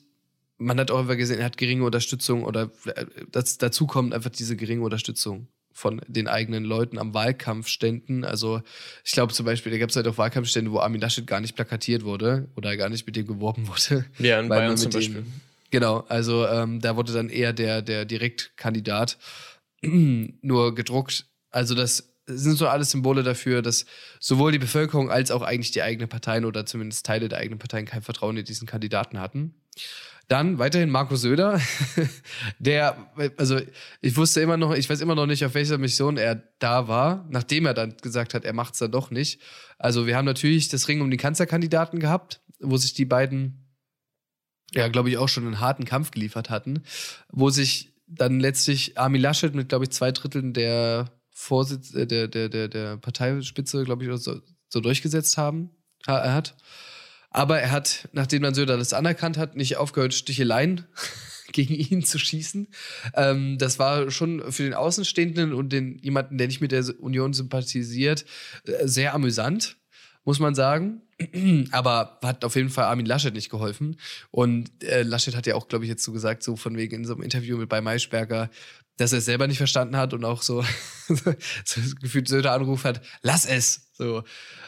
man hat auch einfach gesehen, er hat geringe Unterstützung oder äh, das, dazu kommt einfach diese geringe Unterstützung von den eigenen Leuten am Wahlkampfständen. Also ich glaube zum Beispiel, da gab es halt auch Wahlkampfstände, wo Armin Laschet gar nicht plakatiert wurde oder gar nicht mit dem geworben wurde. Ja, in Bayern zum Beispiel. Dem, genau, also ähm, da wurde dann eher der, der Direktkandidat nur gedruckt. Also das sind so alles Symbole dafür, dass sowohl die Bevölkerung als auch eigentlich die eigenen Parteien oder zumindest Teile der eigenen Parteien kein Vertrauen in diesen Kandidaten hatten. Dann weiterhin Marco Söder, der, also ich wusste immer noch, ich weiß immer noch nicht, auf welcher Mission er da war, nachdem er dann gesagt hat, er macht es dann doch nicht. Also wir haben natürlich das Ring um die Kanzlerkandidaten gehabt, wo sich die beiden, ja, glaube ich, auch schon einen harten Kampf geliefert hatten, wo sich dann letztlich Armin Laschet mit, glaube ich, zwei Dritteln der Vorsitz, äh, der, der, der, der Parteispitze, glaube ich, so, so durchgesetzt haben, er hat. Aber er hat, nachdem dann Söder das anerkannt hat, nicht aufgehört, Sticheleien gegen ihn zu schießen. Ähm, das war schon für den Außenstehenden und den jemanden, der nicht mit der Union sympathisiert, äh, sehr amüsant, muss man sagen. Aber hat auf jeden Fall Armin Laschet nicht geholfen. Und äh, Laschet hat ja auch, glaube ich, jetzt so gesagt, so von wegen in so einem Interview mit bei Maischberger, dass er es selber nicht verstanden hat und auch so, so gefühlt Söder angerufen hat, lass es. So,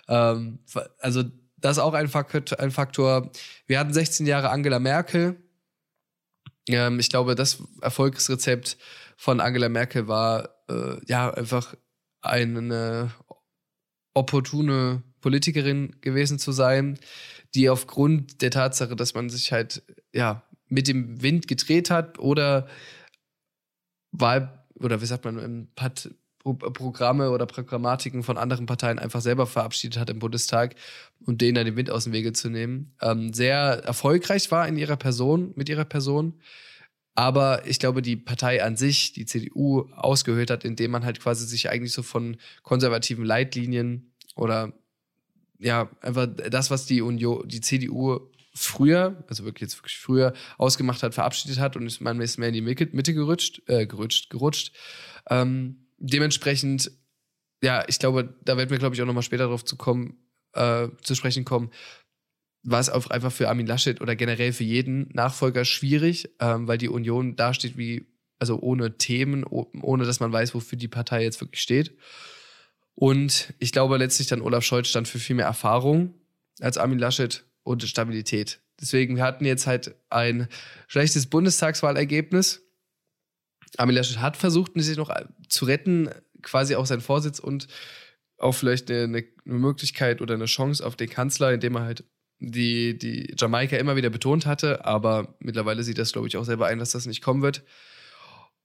ähm, also das ist auch ein Faktor, ein Faktor. Wir hatten 16 Jahre Angela Merkel. Ähm, ich glaube, das Erfolgsrezept von Angela Merkel war äh, ja einfach eine opportune Politikerin gewesen zu sein, die aufgrund der Tatsache, dass man sich halt ja mit dem Wind gedreht hat oder Wahl oder wie sagt man, hat Programme oder Programmatiken von anderen Parteien einfach selber verabschiedet hat im Bundestag und denen dann den Wind aus dem Wege zu nehmen. Ähm, sehr erfolgreich war in ihrer Person, mit ihrer Person. Aber ich glaube, die Partei an sich, die CDU, ausgehöhlt hat, indem man halt quasi sich eigentlich so von konservativen Leitlinien oder ja, einfach das, was die Union, die CDU früher, also wirklich jetzt wirklich früher ausgemacht hat, verabschiedet hat und ist man ist mehr in die Mitte gerutscht, äh, gerutscht, gerutscht. Ähm, dementsprechend, ja, ich glaube, da werden wir, glaube ich, auch nochmal später drauf zu kommen, äh, zu sprechen kommen, war es auch einfach für Armin Laschet oder generell für jeden Nachfolger schwierig, ähm, weil die Union dasteht wie, also ohne Themen, ohne dass man weiß, wofür die Partei jetzt wirklich steht. Und ich glaube letztlich dann Olaf Scholz stand für viel mehr Erfahrung als Armin Laschet und Stabilität. Deswegen, wir hatten jetzt halt ein schlechtes Bundestagswahlergebnis Armin Laschet hat versucht, sich noch zu retten, quasi auch seinen Vorsitz und auch vielleicht eine, eine Möglichkeit oder eine Chance auf den Kanzler, indem er halt die, die Jamaika immer wieder betont hatte, aber mittlerweile sieht das, glaube ich, auch selber ein, dass das nicht kommen wird.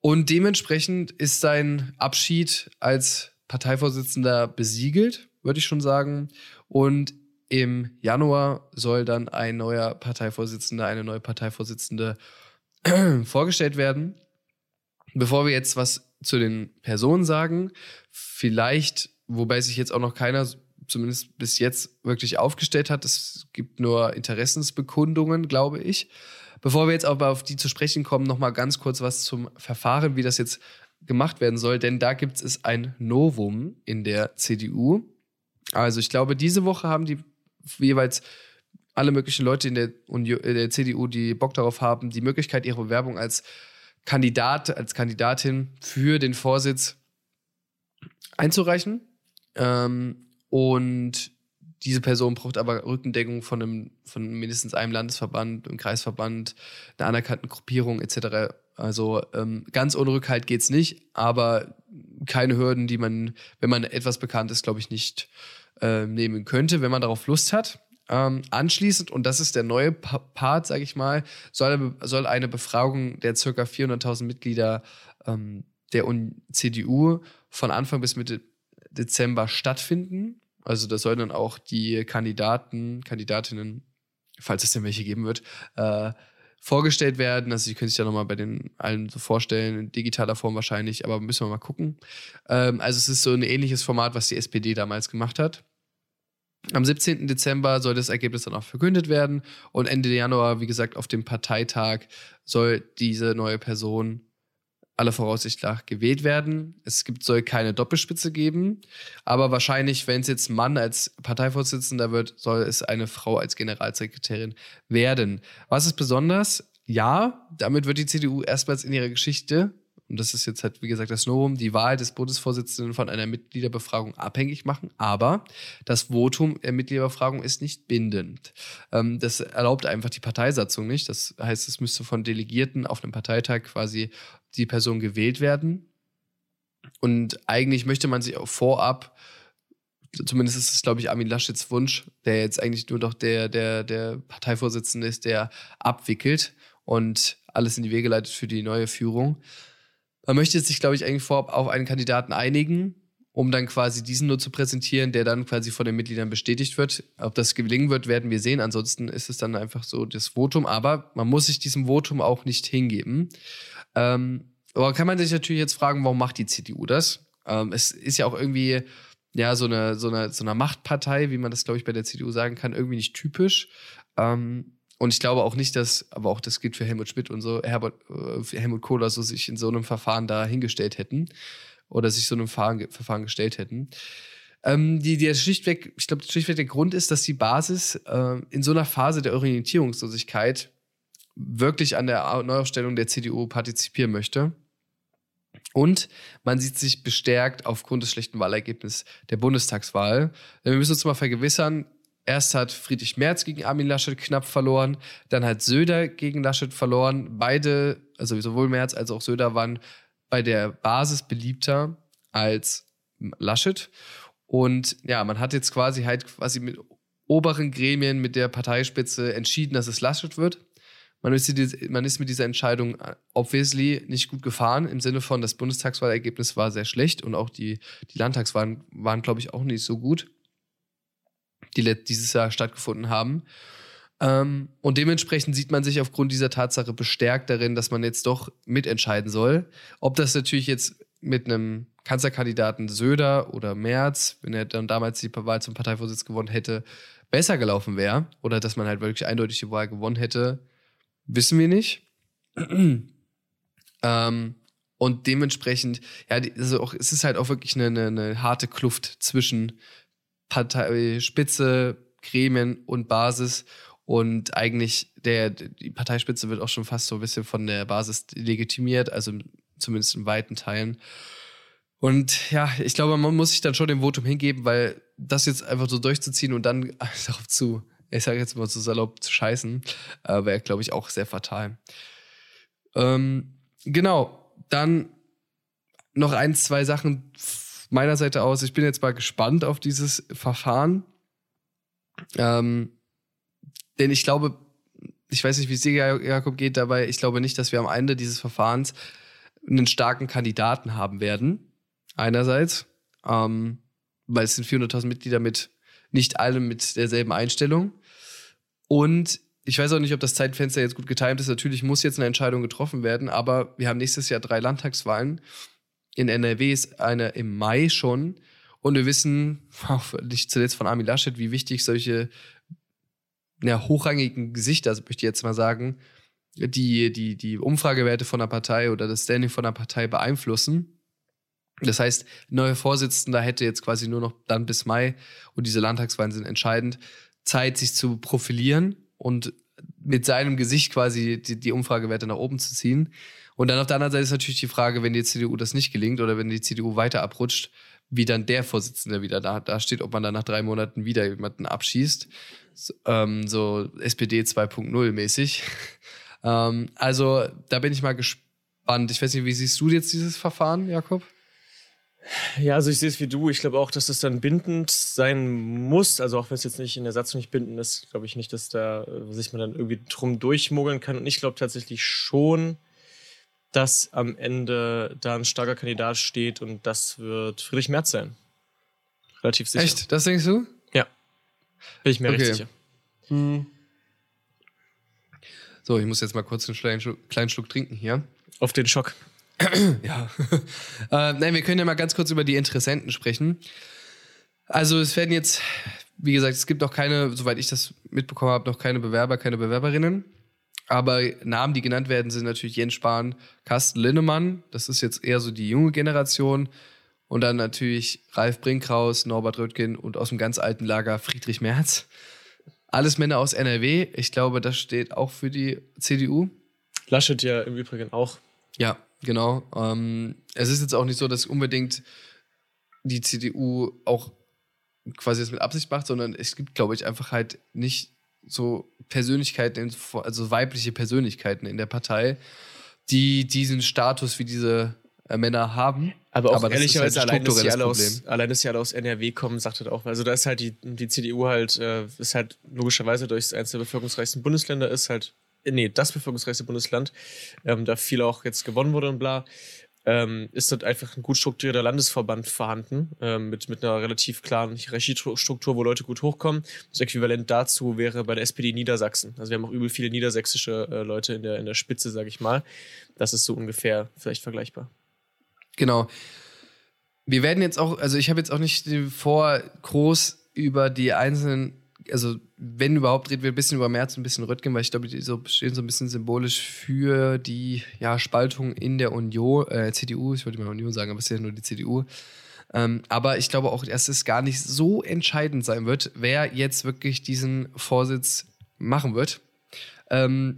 Und dementsprechend ist sein Abschied als Parteivorsitzender besiegelt, würde ich schon sagen. Und im Januar soll dann ein neuer Parteivorsitzender, eine neue Parteivorsitzende vorgestellt werden. Bevor wir jetzt was zu den Personen sagen, vielleicht, wobei sich jetzt auch noch keiner zumindest bis jetzt wirklich aufgestellt hat, es gibt nur Interessensbekundungen, glaube ich. Bevor wir jetzt aber auf die zu sprechen kommen, noch mal ganz kurz was zum Verfahren, wie das jetzt gemacht werden soll, denn da gibt es ein Novum in der CDU. Also ich glaube, diese Woche haben die jeweils alle möglichen Leute in der, in der CDU, die Bock darauf haben, die Möglichkeit, ihre Bewerbung als Kandidat, als Kandidatin für den Vorsitz einzureichen. Ähm, und diese Person braucht aber Rückendeckung von, einem, von mindestens einem Landesverband, einem Kreisverband, einer anerkannten Gruppierung etc. Also ähm, ganz ohne Rückhalt geht es nicht, aber keine Hürden, die man, wenn man etwas bekannt ist, glaube ich, nicht äh, nehmen könnte, wenn man darauf Lust hat. Ähm, anschließend, und das ist der neue pa Part, sage ich mal, soll, soll, eine Befragung der ca. 400.000 Mitglieder ähm, der Un CDU von Anfang bis Mitte Dezember stattfinden. Also da sollen dann auch die Kandidaten, Kandidatinnen, falls es denn welche geben wird, äh, vorgestellt werden. Also, Sie können sich ja nochmal bei den allen so vorstellen, in digitaler Form wahrscheinlich, aber müssen wir mal gucken. Ähm, also, es ist so ein ähnliches Format, was die SPD damals gemacht hat. Am 17. Dezember soll das Ergebnis dann auch verkündet werden und Ende Januar, wie gesagt, auf dem Parteitag soll diese neue Person aller Voraussicht nach gewählt werden. Es gibt, soll keine Doppelspitze geben, aber wahrscheinlich, wenn es jetzt Mann als Parteivorsitzender wird, soll es eine Frau als Generalsekretärin werden. Was ist besonders? Ja, damit wird die CDU erstmals in ihrer Geschichte und das ist jetzt halt, wie gesagt, das Novum, die Wahl des Bundesvorsitzenden von einer Mitgliederbefragung abhängig machen. Aber das Votum der Mitgliederbefragung ist nicht bindend. Ähm, das erlaubt einfach die Parteisatzung nicht. Das heißt, es müsste von Delegierten auf einem Parteitag quasi die Person gewählt werden. Und eigentlich möchte man sich auch vorab zumindest ist es, glaube ich, Armin Laschets Wunsch, der jetzt eigentlich nur noch der, der, der Parteivorsitzende ist, der abwickelt und alles in die Wege leitet für die neue Führung. Man möchte sich, glaube ich, eigentlich vorab auf einen Kandidaten einigen, um dann quasi diesen nur zu präsentieren, der dann quasi von den Mitgliedern bestätigt wird. Ob das gelingen wird, werden wir sehen. Ansonsten ist es dann einfach so das Votum. Aber man muss sich diesem Votum auch nicht hingeben. Ähm, aber kann man sich natürlich jetzt fragen, warum macht die CDU das? Ähm, es ist ja auch irgendwie ja so eine, so eine, so eine Machtpartei, wie man das, glaube ich, bei der CDU sagen kann, irgendwie nicht typisch. Ähm, und ich glaube auch nicht, dass, aber auch das gilt für Helmut Schmidt und so, Herbert, äh, Helmut Kohler so sich in so einem Verfahren da hingestellt hätten oder sich so einem Verfahren, Verfahren gestellt hätten. Ähm, die, der schlichtweg, ich glaube, schlichtweg der Grund ist, dass die Basis äh, in so einer Phase der Orientierungslosigkeit wirklich an der Neuaufstellung der CDU partizipieren möchte. Und man sieht sich bestärkt aufgrund des schlechten Wahlergebnisses der Bundestagswahl. Wir müssen uns mal vergewissern, Erst hat Friedrich Merz gegen Armin Laschet knapp verloren, dann hat Söder gegen Laschet verloren. Beide, also sowohl Merz als auch Söder, waren bei der Basis beliebter als Laschet. Und ja, man hat jetzt quasi halt quasi mit oberen Gremien, mit der Parteispitze entschieden, dass es Laschet wird. Man ist, man ist mit dieser Entscheidung obviously nicht gut gefahren, im Sinne von, das Bundestagswahlergebnis war sehr schlecht und auch die, die Landtagswahlen waren, glaube ich, auch nicht so gut die dieses Jahr stattgefunden haben. Ähm, und dementsprechend sieht man sich aufgrund dieser Tatsache bestärkt darin, dass man jetzt doch mitentscheiden soll. Ob das natürlich jetzt mit einem Kanzlerkandidaten Söder oder Merz, wenn er dann damals die Wahl zum Parteivorsitz gewonnen hätte, besser gelaufen wäre oder dass man halt wirklich eindeutig die Wahl gewonnen hätte, wissen wir nicht. ähm, und dementsprechend, ja, also auch, es ist halt auch wirklich eine, eine, eine harte Kluft zwischen Parteispitze, Gremien und Basis. Und eigentlich der, die Parteispitze wird auch schon fast so ein bisschen von der Basis legitimiert, also zumindest in weiten Teilen. Und ja, ich glaube, man muss sich dann schon dem Votum hingeben, weil das jetzt einfach so durchzuziehen und dann darauf zu, ich sage jetzt mal so salopp, zu scheißen, äh, wäre, glaube ich, auch sehr fatal. Ähm, genau, dann noch ein, zwei Sachen meiner Seite aus, ich bin jetzt mal gespannt auf dieses Verfahren. Ähm, denn ich glaube, ich weiß nicht, wie es dir, Jakob, geht dabei. Ich glaube nicht, dass wir am Ende dieses Verfahrens einen starken Kandidaten haben werden. Einerseits, ähm, weil es sind 400.000 Mitglieder mit nicht alle mit derselben Einstellung. Und ich weiß auch nicht, ob das Zeitfenster jetzt gut getimt ist. Natürlich muss jetzt eine Entscheidung getroffen werden, aber wir haben nächstes Jahr drei Landtagswahlen in NRW ist eine im Mai schon. Und wir wissen, auch nicht zuletzt von Armin Laschet, wie wichtig solche ja, hochrangigen Gesichter, also möchte ich jetzt mal sagen, die, die, die Umfragewerte von der Partei oder das Standing von der Partei beeinflussen. Das heißt, neuer Vorsitzender hätte jetzt quasi nur noch dann bis Mai und diese Landtagswahlen sind entscheidend, Zeit, sich zu profilieren und mit seinem Gesicht quasi die, die Umfragewerte nach oben zu ziehen. Und dann auf der anderen Seite ist natürlich die Frage, wenn die CDU das nicht gelingt oder wenn die CDU weiter abrutscht, wie dann der Vorsitzende wieder da, da steht, ob man dann nach drei Monaten wieder jemanden abschießt. So, ähm, so SPD 2.0 mäßig. ähm, also da bin ich mal gespannt. Ich weiß nicht, wie siehst du jetzt dieses Verfahren, Jakob? Ja, also ich sehe es wie du. Ich glaube auch, dass es dann bindend sein muss. Also auch wenn es jetzt nicht in der Satzung nicht bindend ist, glaube ich nicht, dass da äh, sich man dann irgendwie drum durchmogeln kann. Und ich glaube tatsächlich schon, dass am Ende da ein starker Kandidat steht und das wird Friedrich Merz sein. Relativ sicher. Echt? Das denkst du? Ja. Bin ich mir okay. recht sicher. Hm. So, ich muss jetzt mal kurz einen kleinen Schluck, kleinen Schluck trinken hier. Auf den Schock. Ja. äh, nein, wir können ja mal ganz kurz über die Interessenten sprechen. Also es werden jetzt, wie gesagt, es gibt noch keine, soweit ich das mitbekommen habe, noch keine Bewerber, keine Bewerberinnen. Aber Namen, die genannt werden, sind natürlich Jens Spahn, Carsten Linnemann. Das ist jetzt eher so die junge Generation. Und dann natürlich Ralf Brinkhaus, Norbert Röttgen und aus dem ganz alten Lager Friedrich Merz. Alles Männer aus NRW. Ich glaube, das steht auch für die CDU. Laschet ja im Übrigen auch. Ja, genau. Ähm, es ist jetzt auch nicht so, dass unbedingt die CDU auch quasi das mit Absicht macht, sondern es gibt, glaube ich, einfach halt nicht so Persönlichkeiten, also weibliche Persönlichkeiten in der Partei, die diesen Status wie diese äh, Männer haben. Aber auch Aber ehrlicherweise halt allein, dass sie alle aus, allein, dass sie alle aus NRW kommen, sagt das auch. Also da ist halt die, die CDU halt, äh, ist halt logischerweise durch eines der bevölkerungsreichsten Bundesländer ist halt, nee, das bevölkerungsreichste Bundesland, ähm, da viel auch jetzt gewonnen wurde und bla ähm, ist dort einfach ein gut strukturierter Landesverband vorhanden, ähm, mit, mit einer relativ klaren Hierarchiestruktur, wo Leute gut hochkommen. Das Äquivalent dazu wäre bei der SPD Niedersachsen. Also wir haben auch übel viele niedersächsische äh, Leute in der, in der Spitze, sage ich mal. Das ist so ungefähr vielleicht vergleichbar. Genau. Wir werden jetzt auch, also ich habe jetzt auch nicht vor, groß über die einzelnen also wenn überhaupt, reden wir ein bisschen über Merz, ein bisschen Röttgen, weil ich glaube, die so stehen so ein bisschen symbolisch für die ja, Spaltung in der Union, äh, CDU, ich wollte mal Union sagen, aber es ist ja nur die CDU. Ähm, aber ich glaube auch, dass es gar nicht so entscheidend sein wird, wer jetzt wirklich diesen Vorsitz machen wird. Ähm,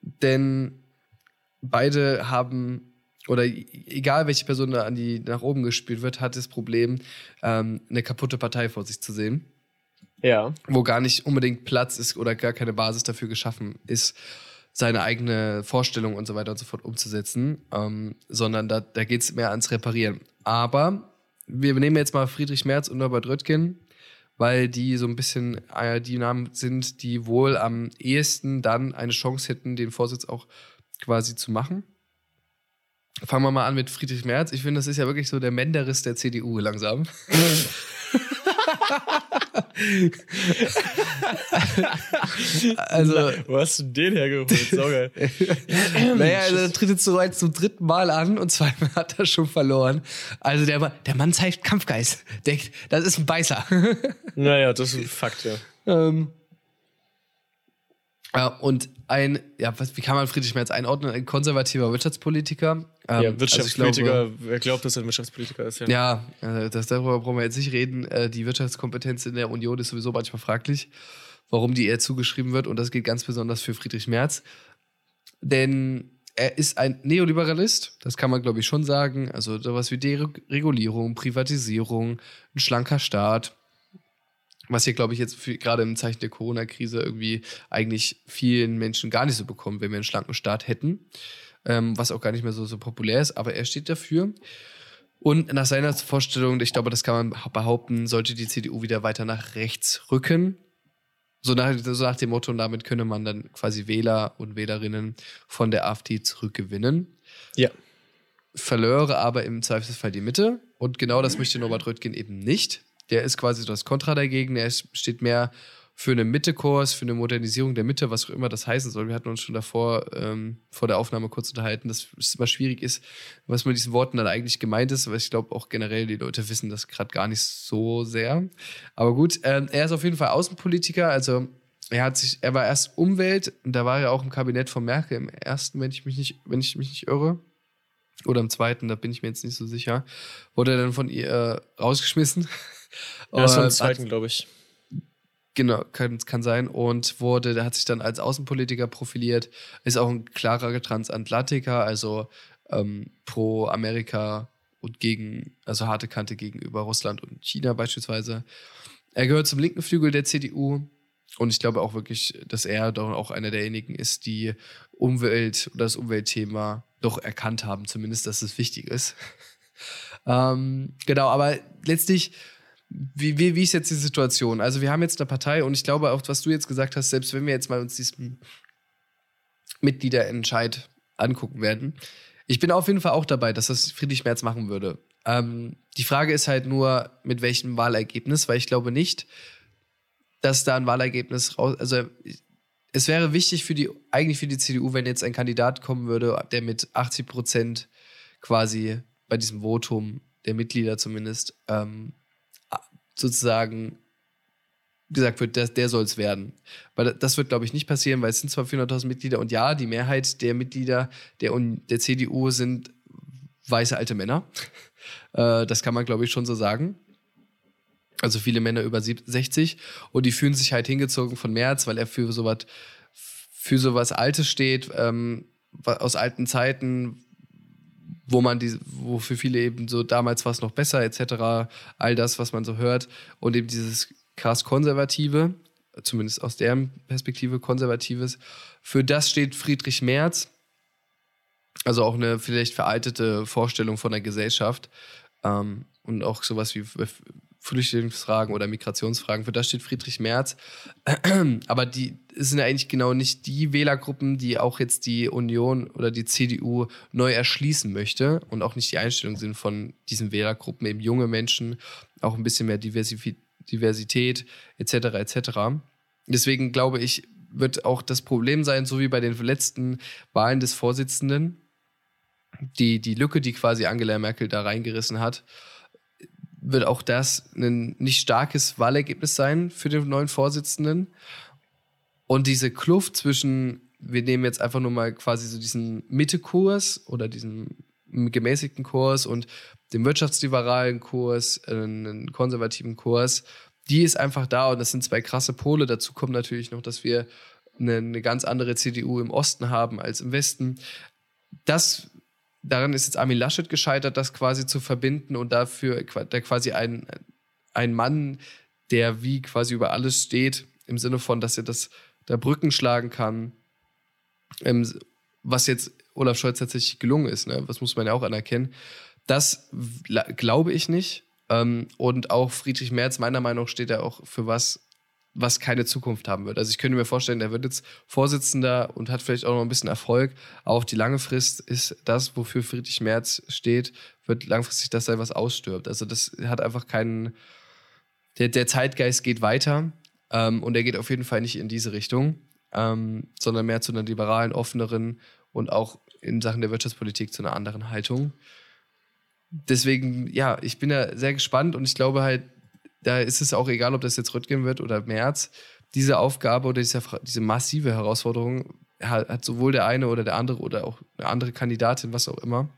denn beide haben oder egal welche Person da an die nach oben gespielt wird, hat das Problem, ähm, eine kaputte Partei vor sich zu sehen. Ja. Wo gar nicht unbedingt Platz ist oder gar keine Basis dafür geschaffen ist, seine eigene Vorstellung und so weiter und so fort umzusetzen, ähm, sondern da, da geht es mehr ans Reparieren. Aber wir nehmen jetzt mal Friedrich Merz und Norbert Röttgen, weil die so ein bisschen äh, die Namen sind, die wohl am ehesten dann eine Chance hätten, den Vorsitz auch quasi zu machen. Fangen wir mal an mit Friedrich Merz. Ich finde, das ist ja wirklich so der Menderis der CDU langsam. also, wo hast du den hergeholt? Saugeil. naja, also er tritt jetzt so weit zum dritten Mal an und zweimal hat er schon verloren. Also der, der Mann zeigt Kampfgeist. Der, das ist ein Beißer. naja, das ist ein Fakt, ja. Ähm, ja, und ein, ja, was, wie kann man Friedrich Merz einordnen? Ein konservativer Wirtschaftspolitiker. Ähm, ja, Wirtschaftspolitiker, also glaube, wer glaubt, dass er ein Wirtschaftspolitiker ist, ja. Ja, äh, das, darüber brauchen wir jetzt nicht reden. Äh, die Wirtschaftskompetenz in der Union ist sowieso manchmal fraglich, warum die eher zugeschrieben wird. Und das gilt ganz besonders für Friedrich Merz. Denn er ist ein Neoliberalist, das kann man, glaube ich, schon sagen. Also sowas wie Deregulierung, Privatisierung, ein schlanker Staat was hier, glaube ich, jetzt gerade im Zeichen der Corona-Krise irgendwie eigentlich vielen Menschen gar nicht so bekommen, wenn wir einen schlanken Staat hätten, ähm, was auch gar nicht mehr so, so populär ist, aber er steht dafür. Und nach seiner Vorstellung, ich glaube, das kann man behaupten, sollte die CDU wieder weiter nach rechts rücken. So nach, so nach dem Motto, und damit könne man dann quasi Wähler und Wählerinnen von der AfD zurückgewinnen. Ja. Verlöre aber im Zweifelsfall die Mitte. Und genau das möchte Norbert Röttgen eben nicht. Der ist quasi das Kontra dagegen. Er steht mehr für einen Mittekurs, für eine Modernisierung der Mitte, was auch immer das heißen soll. Wir hatten uns schon davor ähm, vor der Aufnahme kurz unterhalten, dass es immer schwierig ist, was mit diesen Worten dann eigentlich gemeint ist, weil ich glaube auch generell die Leute wissen das gerade gar nicht so sehr. Aber gut, ähm, er ist auf jeden Fall Außenpolitiker, also er hat sich, er war erst Umwelt und da war er auch im Kabinett von Merkel im ersten, wenn ich mich nicht, wenn ich mich nicht irre. Oder im zweiten, da bin ich mir jetzt nicht so sicher. Wurde er dann von ihr äh, rausgeschmissen. Ja, das war im zweiten, glaube ich. Genau, kann, kann sein. Und wurde, der hat sich dann als Außenpolitiker profiliert, ist auch ein klarer Transatlantiker, also ähm, pro Amerika und gegen, also harte Kante gegenüber Russland und China beispielsweise. Er gehört zum linken Flügel der CDU und ich glaube auch wirklich, dass er doch auch einer derjenigen ist, die Umwelt oder das Umweltthema doch erkannt haben, zumindest, dass es wichtig ist. ähm, genau, aber letztlich wie, wie, wie ist jetzt die Situation? Also, wir haben jetzt eine Partei und ich glaube auch, was du jetzt gesagt hast, selbst wenn wir jetzt mal uns diesen Mitgliederentscheid angucken werden, ich bin auf jeden Fall auch dabei, dass das Friedrich Merz machen würde. Ähm, die Frage ist halt nur, mit welchem Wahlergebnis, weil ich glaube nicht, dass da ein Wahlergebnis raus. Also, es wäre wichtig für die, eigentlich für die CDU, wenn jetzt ein Kandidat kommen würde, der mit 80 Prozent quasi bei diesem Votum der Mitglieder zumindest ähm, sozusagen gesagt wird, der, der soll es werden. Weil das wird, glaube ich, nicht passieren, weil es sind zwar 400.000 Mitglieder und ja, die Mehrheit der Mitglieder der, der CDU sind weiße alte Männer. äh, das kann man, glaube ich, schon so sagen. Also viele Männer über 60 und die fühlen sich halt hingezogen von März, weil er für sowas für sowas Altes steht, ähm, aus alten Zeiten, wo man die, wo für viele eben so damals war es noch besser, etc., all das, was man so hört, und eben dieses krass Konservative, zumindest aus deren Perspektive Konservatives, für das steht Friedrich Merz. Also auch eine vielleicht veraltete Vorstellung von der Gesellschaft ähm, und auch sowas wie Flüchtlingsfragen oder Migrationsfragen. Für das steht Friedrich Merz. Aber die sind eigentlich genau nicht die Wählergruppen, die auch jetzt die Union oder die CDU neu erschließen möchte und auch nicht die Einstellung sind von diesen Wählergruppen, eben junge Menschen, auch ein bisschen mehr Diversität etc. etc. Deswegen glaube ich, wird auch das Problem sein, so wie bei den letzten Wahlen des Vorsitzenden, die, die Lücke, die quasi Angela Merkel da reingerissen hat, wird auch das ein nicht starkes Wahlergebnis sein für den neuen Vorsitzenden. Und diese Kluft zwischen, wir nehmen jetzt einfach nur mal quasi so diesen Mitte-Kurs oder diesen gemäßigten Kurs und dem wirtschaftsliberalen Kurs, äh, einen konservativen Kurs, die ist einfach da und das sind zwei krasse Pole. Dazu kommt natürlich noch, dass wir eine, eine ganz andere CDU im Osten haben als im Westen. Das daran ist jetzt Armin Laschet gescheitert, das quasi zu verbinden und dafür der quasi ein, ein Mann, der wie quasi über alles steht, im Sinne von, dass er das da Brücken schlagen kann, ähm, was jetzt Olaf Scholz tatsächlich gelungen ist, ne? das muss man ja auch anerkennen. Das glaube ich nicht. Ähm, und auch Friedrich Merz, meiner Meinung nach, steht er auch für was, was keine Zukunft haben wird. Also ich könnte mir vorstellen, der wird jetzt Vorsitzender und hat vielleicht auch noch ein bisschen Erfolg. Auf die lange Frist ist das, wofür Friedrich Merz steht, wird langfristig das sein, was ausstirbt. Also das hat einfach keinen. Der, der Zeitgeist geht weiter ähm, und er geht auf jeden Fall nicht in diese Richtung, ähm, sondern mehr zu einer liberalen, offeneren und auch in Sachen der Wirtschaftspolitik zu einer anderen Haltung. Deswegen, ja, ich bin da sehr gespannt und ich glaube halt, da ist es auch egal, ob das jetzt Röttgen wird oder März. Diese Aufgabe oder diese, diese massive Herausforderung hat, hat, sowohl der eine oder der andere oder auch eine andere Kandidatin, was auch immer,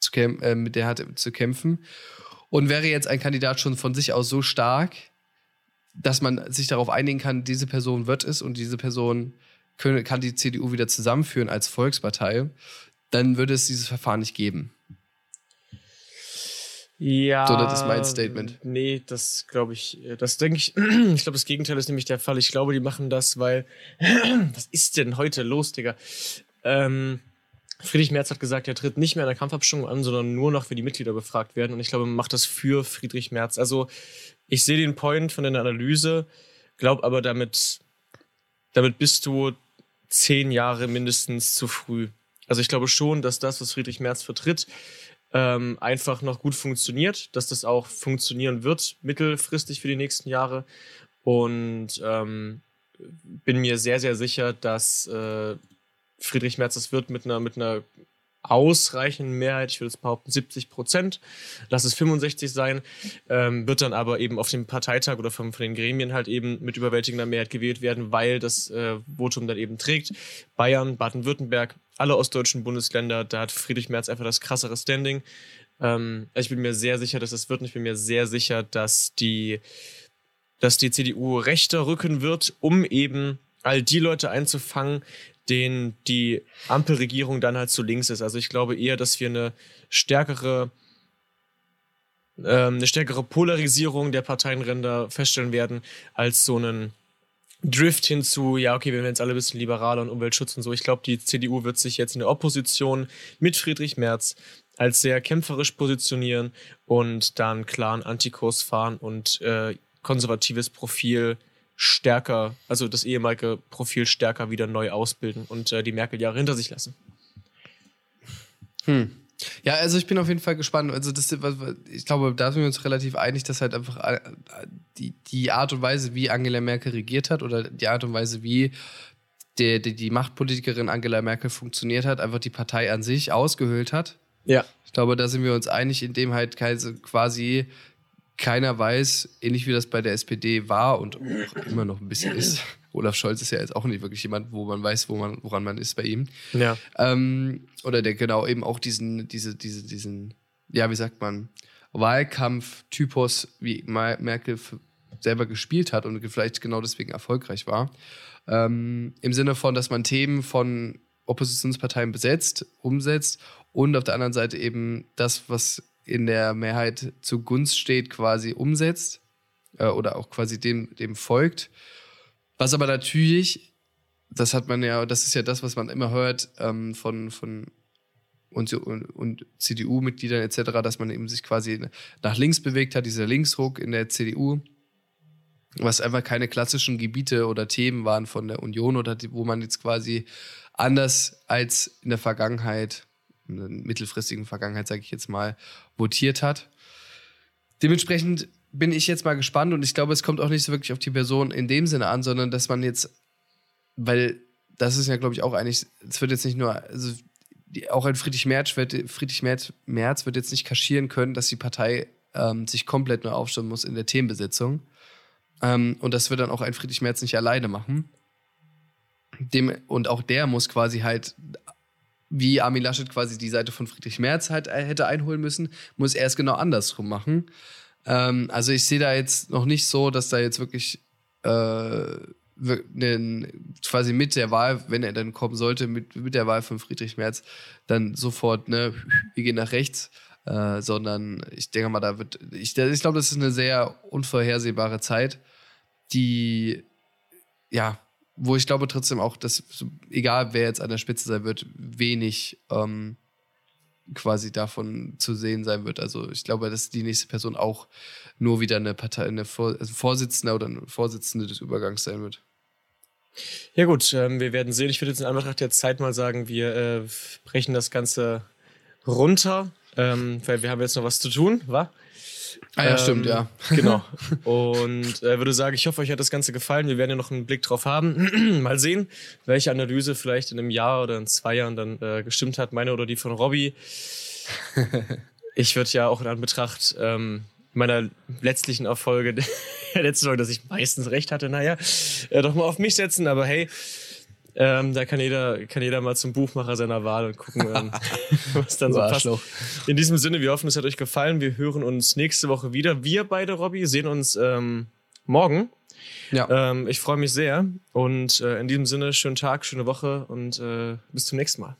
zu äh, mit der hat zu kämpfen. Und wäre jetzt ein Kandidat schon von sich aus so stark, dass man sich darauf einigen kann, diese Person wird es und diese Person können, kann die CDU wieder zusammenführen als Volkspartei, dann würde es dieses Verfahren nicht geben. Ja. So, das ist mein Statement. Nee, das glaube ich, das denke ich, ich glaube, das Gegenteil ist nämlich der Fall. Ich glaube, die machen das, weil, was ist denn heute los, Digga? Ähm, Friedrich Merz hat gesagt, er tritt nicht mehr in der Kampfabstimmung an, sondern nur noch, wenn die Mitglieder befragt werden. Und ich glaube, man macht das für Friedrich Merz. Also, ich sehe den Point von der Analyse, glaube aber, damit, damit bist du zehn Jahre mindestens zu früh. Also, ich glaube schon, dass das, was Friedrich Merz vertritt, ähm, einfach noch gut funktioniert, dass das auch funktionieren wird, mittelfristig für die nächsten Jahre. Und ähm, bin mir sehr, sehr sicher, dass äh, Friedrich Merz das wird mit einer, mit einer ausreichenden Mehrheit, ich würde es behaupten 70 Prozent, lass es 65 sein, ähm, wird dann aber eben auf dem Parteitag oder von, von den Gremien halt eben mit überwältigender Mehrheit gewählt werden, weil das äh, Votum dann eben trägt. Bayern, Baden-Württemberg, alle ostdeutschen Bundesländer, da hat Friedrich Merz einfach das krassere Standing. Ähm, ich bin mir sehr sicher, dass das wird und ich bin mir sehr sicher, dass die, dass die CDU rechter rücken wird, um eben all die Leute einzufangen, denen die Ampelregierung dann halt zu links ist. Also ich glaube eher, dass wir eine stärkere ähm, eine stärkere Polarisierung der Parteienränder feststellen werden, als so einen Drift hinzu, ja, okay, wir werden jetzt alle ein bisschen liberaler und Umweltschutz und so. Ich glaube, die CDU wird sich jetzt in der Opposition mit Friedrich Merz als sehr kämpferisch positionieren und dann klaren Antikurs fahren und äh, konservatives Profil stärker, also das ehemalige Profil stärker wieder neu ausbilden und äh, die Merkel-Jahre hinter sich lassen. Hm. Ja, also ich bin auf jeden Fall gespannt. Also das, ich glaube, da sind wir uns relativ einig, dass halt einfach äh, die, die Art und Weise, wie Angela Merkel regiert hat oder die Art und Weise, wie die, die, die Machtpolitikerin Angela Merkel funktioniert hat, einfach die Partei an sich ausgehöhlt hat. Ja. Ich glaube, da sind wir uns einig, indem halt quasi keiner weiß, ähnlich wie das bei der SPD war und auch immer noch ein bisschen ist. Olaf Scholz ist ja jetzt auch nicht wirklich jemand, wo man weiß, wo man, woran man ist bei ihm. Ja. Ähm, oder der genau eben auch diesen, diese, diese, diesen, ja, wie sagt man, Wahlkampf-Typus, wie Merkel selber gespielt hat und vielleicht genau deswegen erfolgreich war. Ähm, Im Sinne von, dass man Themen von Oppositionsparteien besetzt, umsetzt und auf der anderen Seite eben das, was in der Mehrheit zugunst steht, quasi umsetzt äh, oder auch quasi dem, dem folgt. Was aber natürlich, das hat man ja, das ist ja das, was man immer hört ähm, von, von und, und, und CDU-Mitgliedern etc., dass man eben sich quasi nach links bewegt hat, dieser Linksruck in der CDU, was einfach keine klassischen Gebiete oder Themen waren von der Union oder die, wo man jetzt quasi anders als in der Vergangenheit, in der mittelfristigen Vergangenheit, sage ich jetzt mal, votiert hat. Dementsprechend bin ich jetzt mal gespannt und ich glaube, es kommt auch nicht so wirklich auf die Person in dem Sinne an, sondern dass man jetzt, weil das ist ja, glaube ich, auch eigentlich, es wird jetzt nicht nur, also die, auch ein Friedrich Merz wird, Friedrich Merz, wird jetzt nicht kaschieren können, dass die Partei ähm, sich komplett neu aufstellen muss in der Themenbesetzung. Ähm, und das wird dann auch ein Friedrich Merz nicht alleine machen. Dem, und auch der muss quasi halt, wie Armin Laschet quasi die Seite von Friedrich Merz halt äh, hätte einholen müssen, muss er es genau andersrum machen. Ähm, also ich sehe da jetzt noch nicht so, dass da jetzt wirklich äh, quasi mit der Wahl, wenn er dann kommen sollte, mit, mit der Wahl von Friedrich Merz, dann sofort, ne, wir gehen nach rechts, äh, sondern ich denke mal, da wird, ich, ich glaube, das ist eine sehr unvorhersehbare Zeit, die, ja, wo ich glaube trotzdem auch, dass, egal wer jetzt an der Spitze sein wird, wenig ähm, quasi davon zu sehen sein wird. Also ich glaube, dass die nächste Person auch nur wieder eine Partei, eine Vor also Vorsitzende oder eine Vorsitzende des Übergangs sein wird. Ja gut, ähm, wir werden sehen. Ich würde jetzt in Anbetracht der Zeit mal sagen, wir äh, brechen das Ganze runter, ähm, weil wir haben jetzt noch was zu tun, wa? Ah ja, ähm, stimmt, ja. Genau. Und äh, würde sagen, ich hoffe, euch hat das Ganze gefallen. Wir werden ja noch einen Blick drauf haben. Mal sehen, welche Analyse vielleicht in einem Jahr oder in zwei Jahren dann äh, gestimmt hat, meine oder die von Robbie. ich würde ja auch in Anbetracht ähm, meiner letztlichen Erfolge der letzten Folge, dass ich meistens recht hatte, naja, äh, doch mal auf mich setzen, aber hey, ähm, da kann jeder, kann jeder mal zum Buchmacher seiner Wahl und gucken, ähm, was dann so passt. In diesem Sinne, wir hoffen, es hat euch gefallen. Wir hören uns nächste Woche wieder. Wir beide, Robby, sehen uns ähm, morgen. Ja. Ähm, ich freue mich sehr. Und äh, in diesem Sinne, schönen Tag, schöne Woche und äh, bis zum nächsten Mal.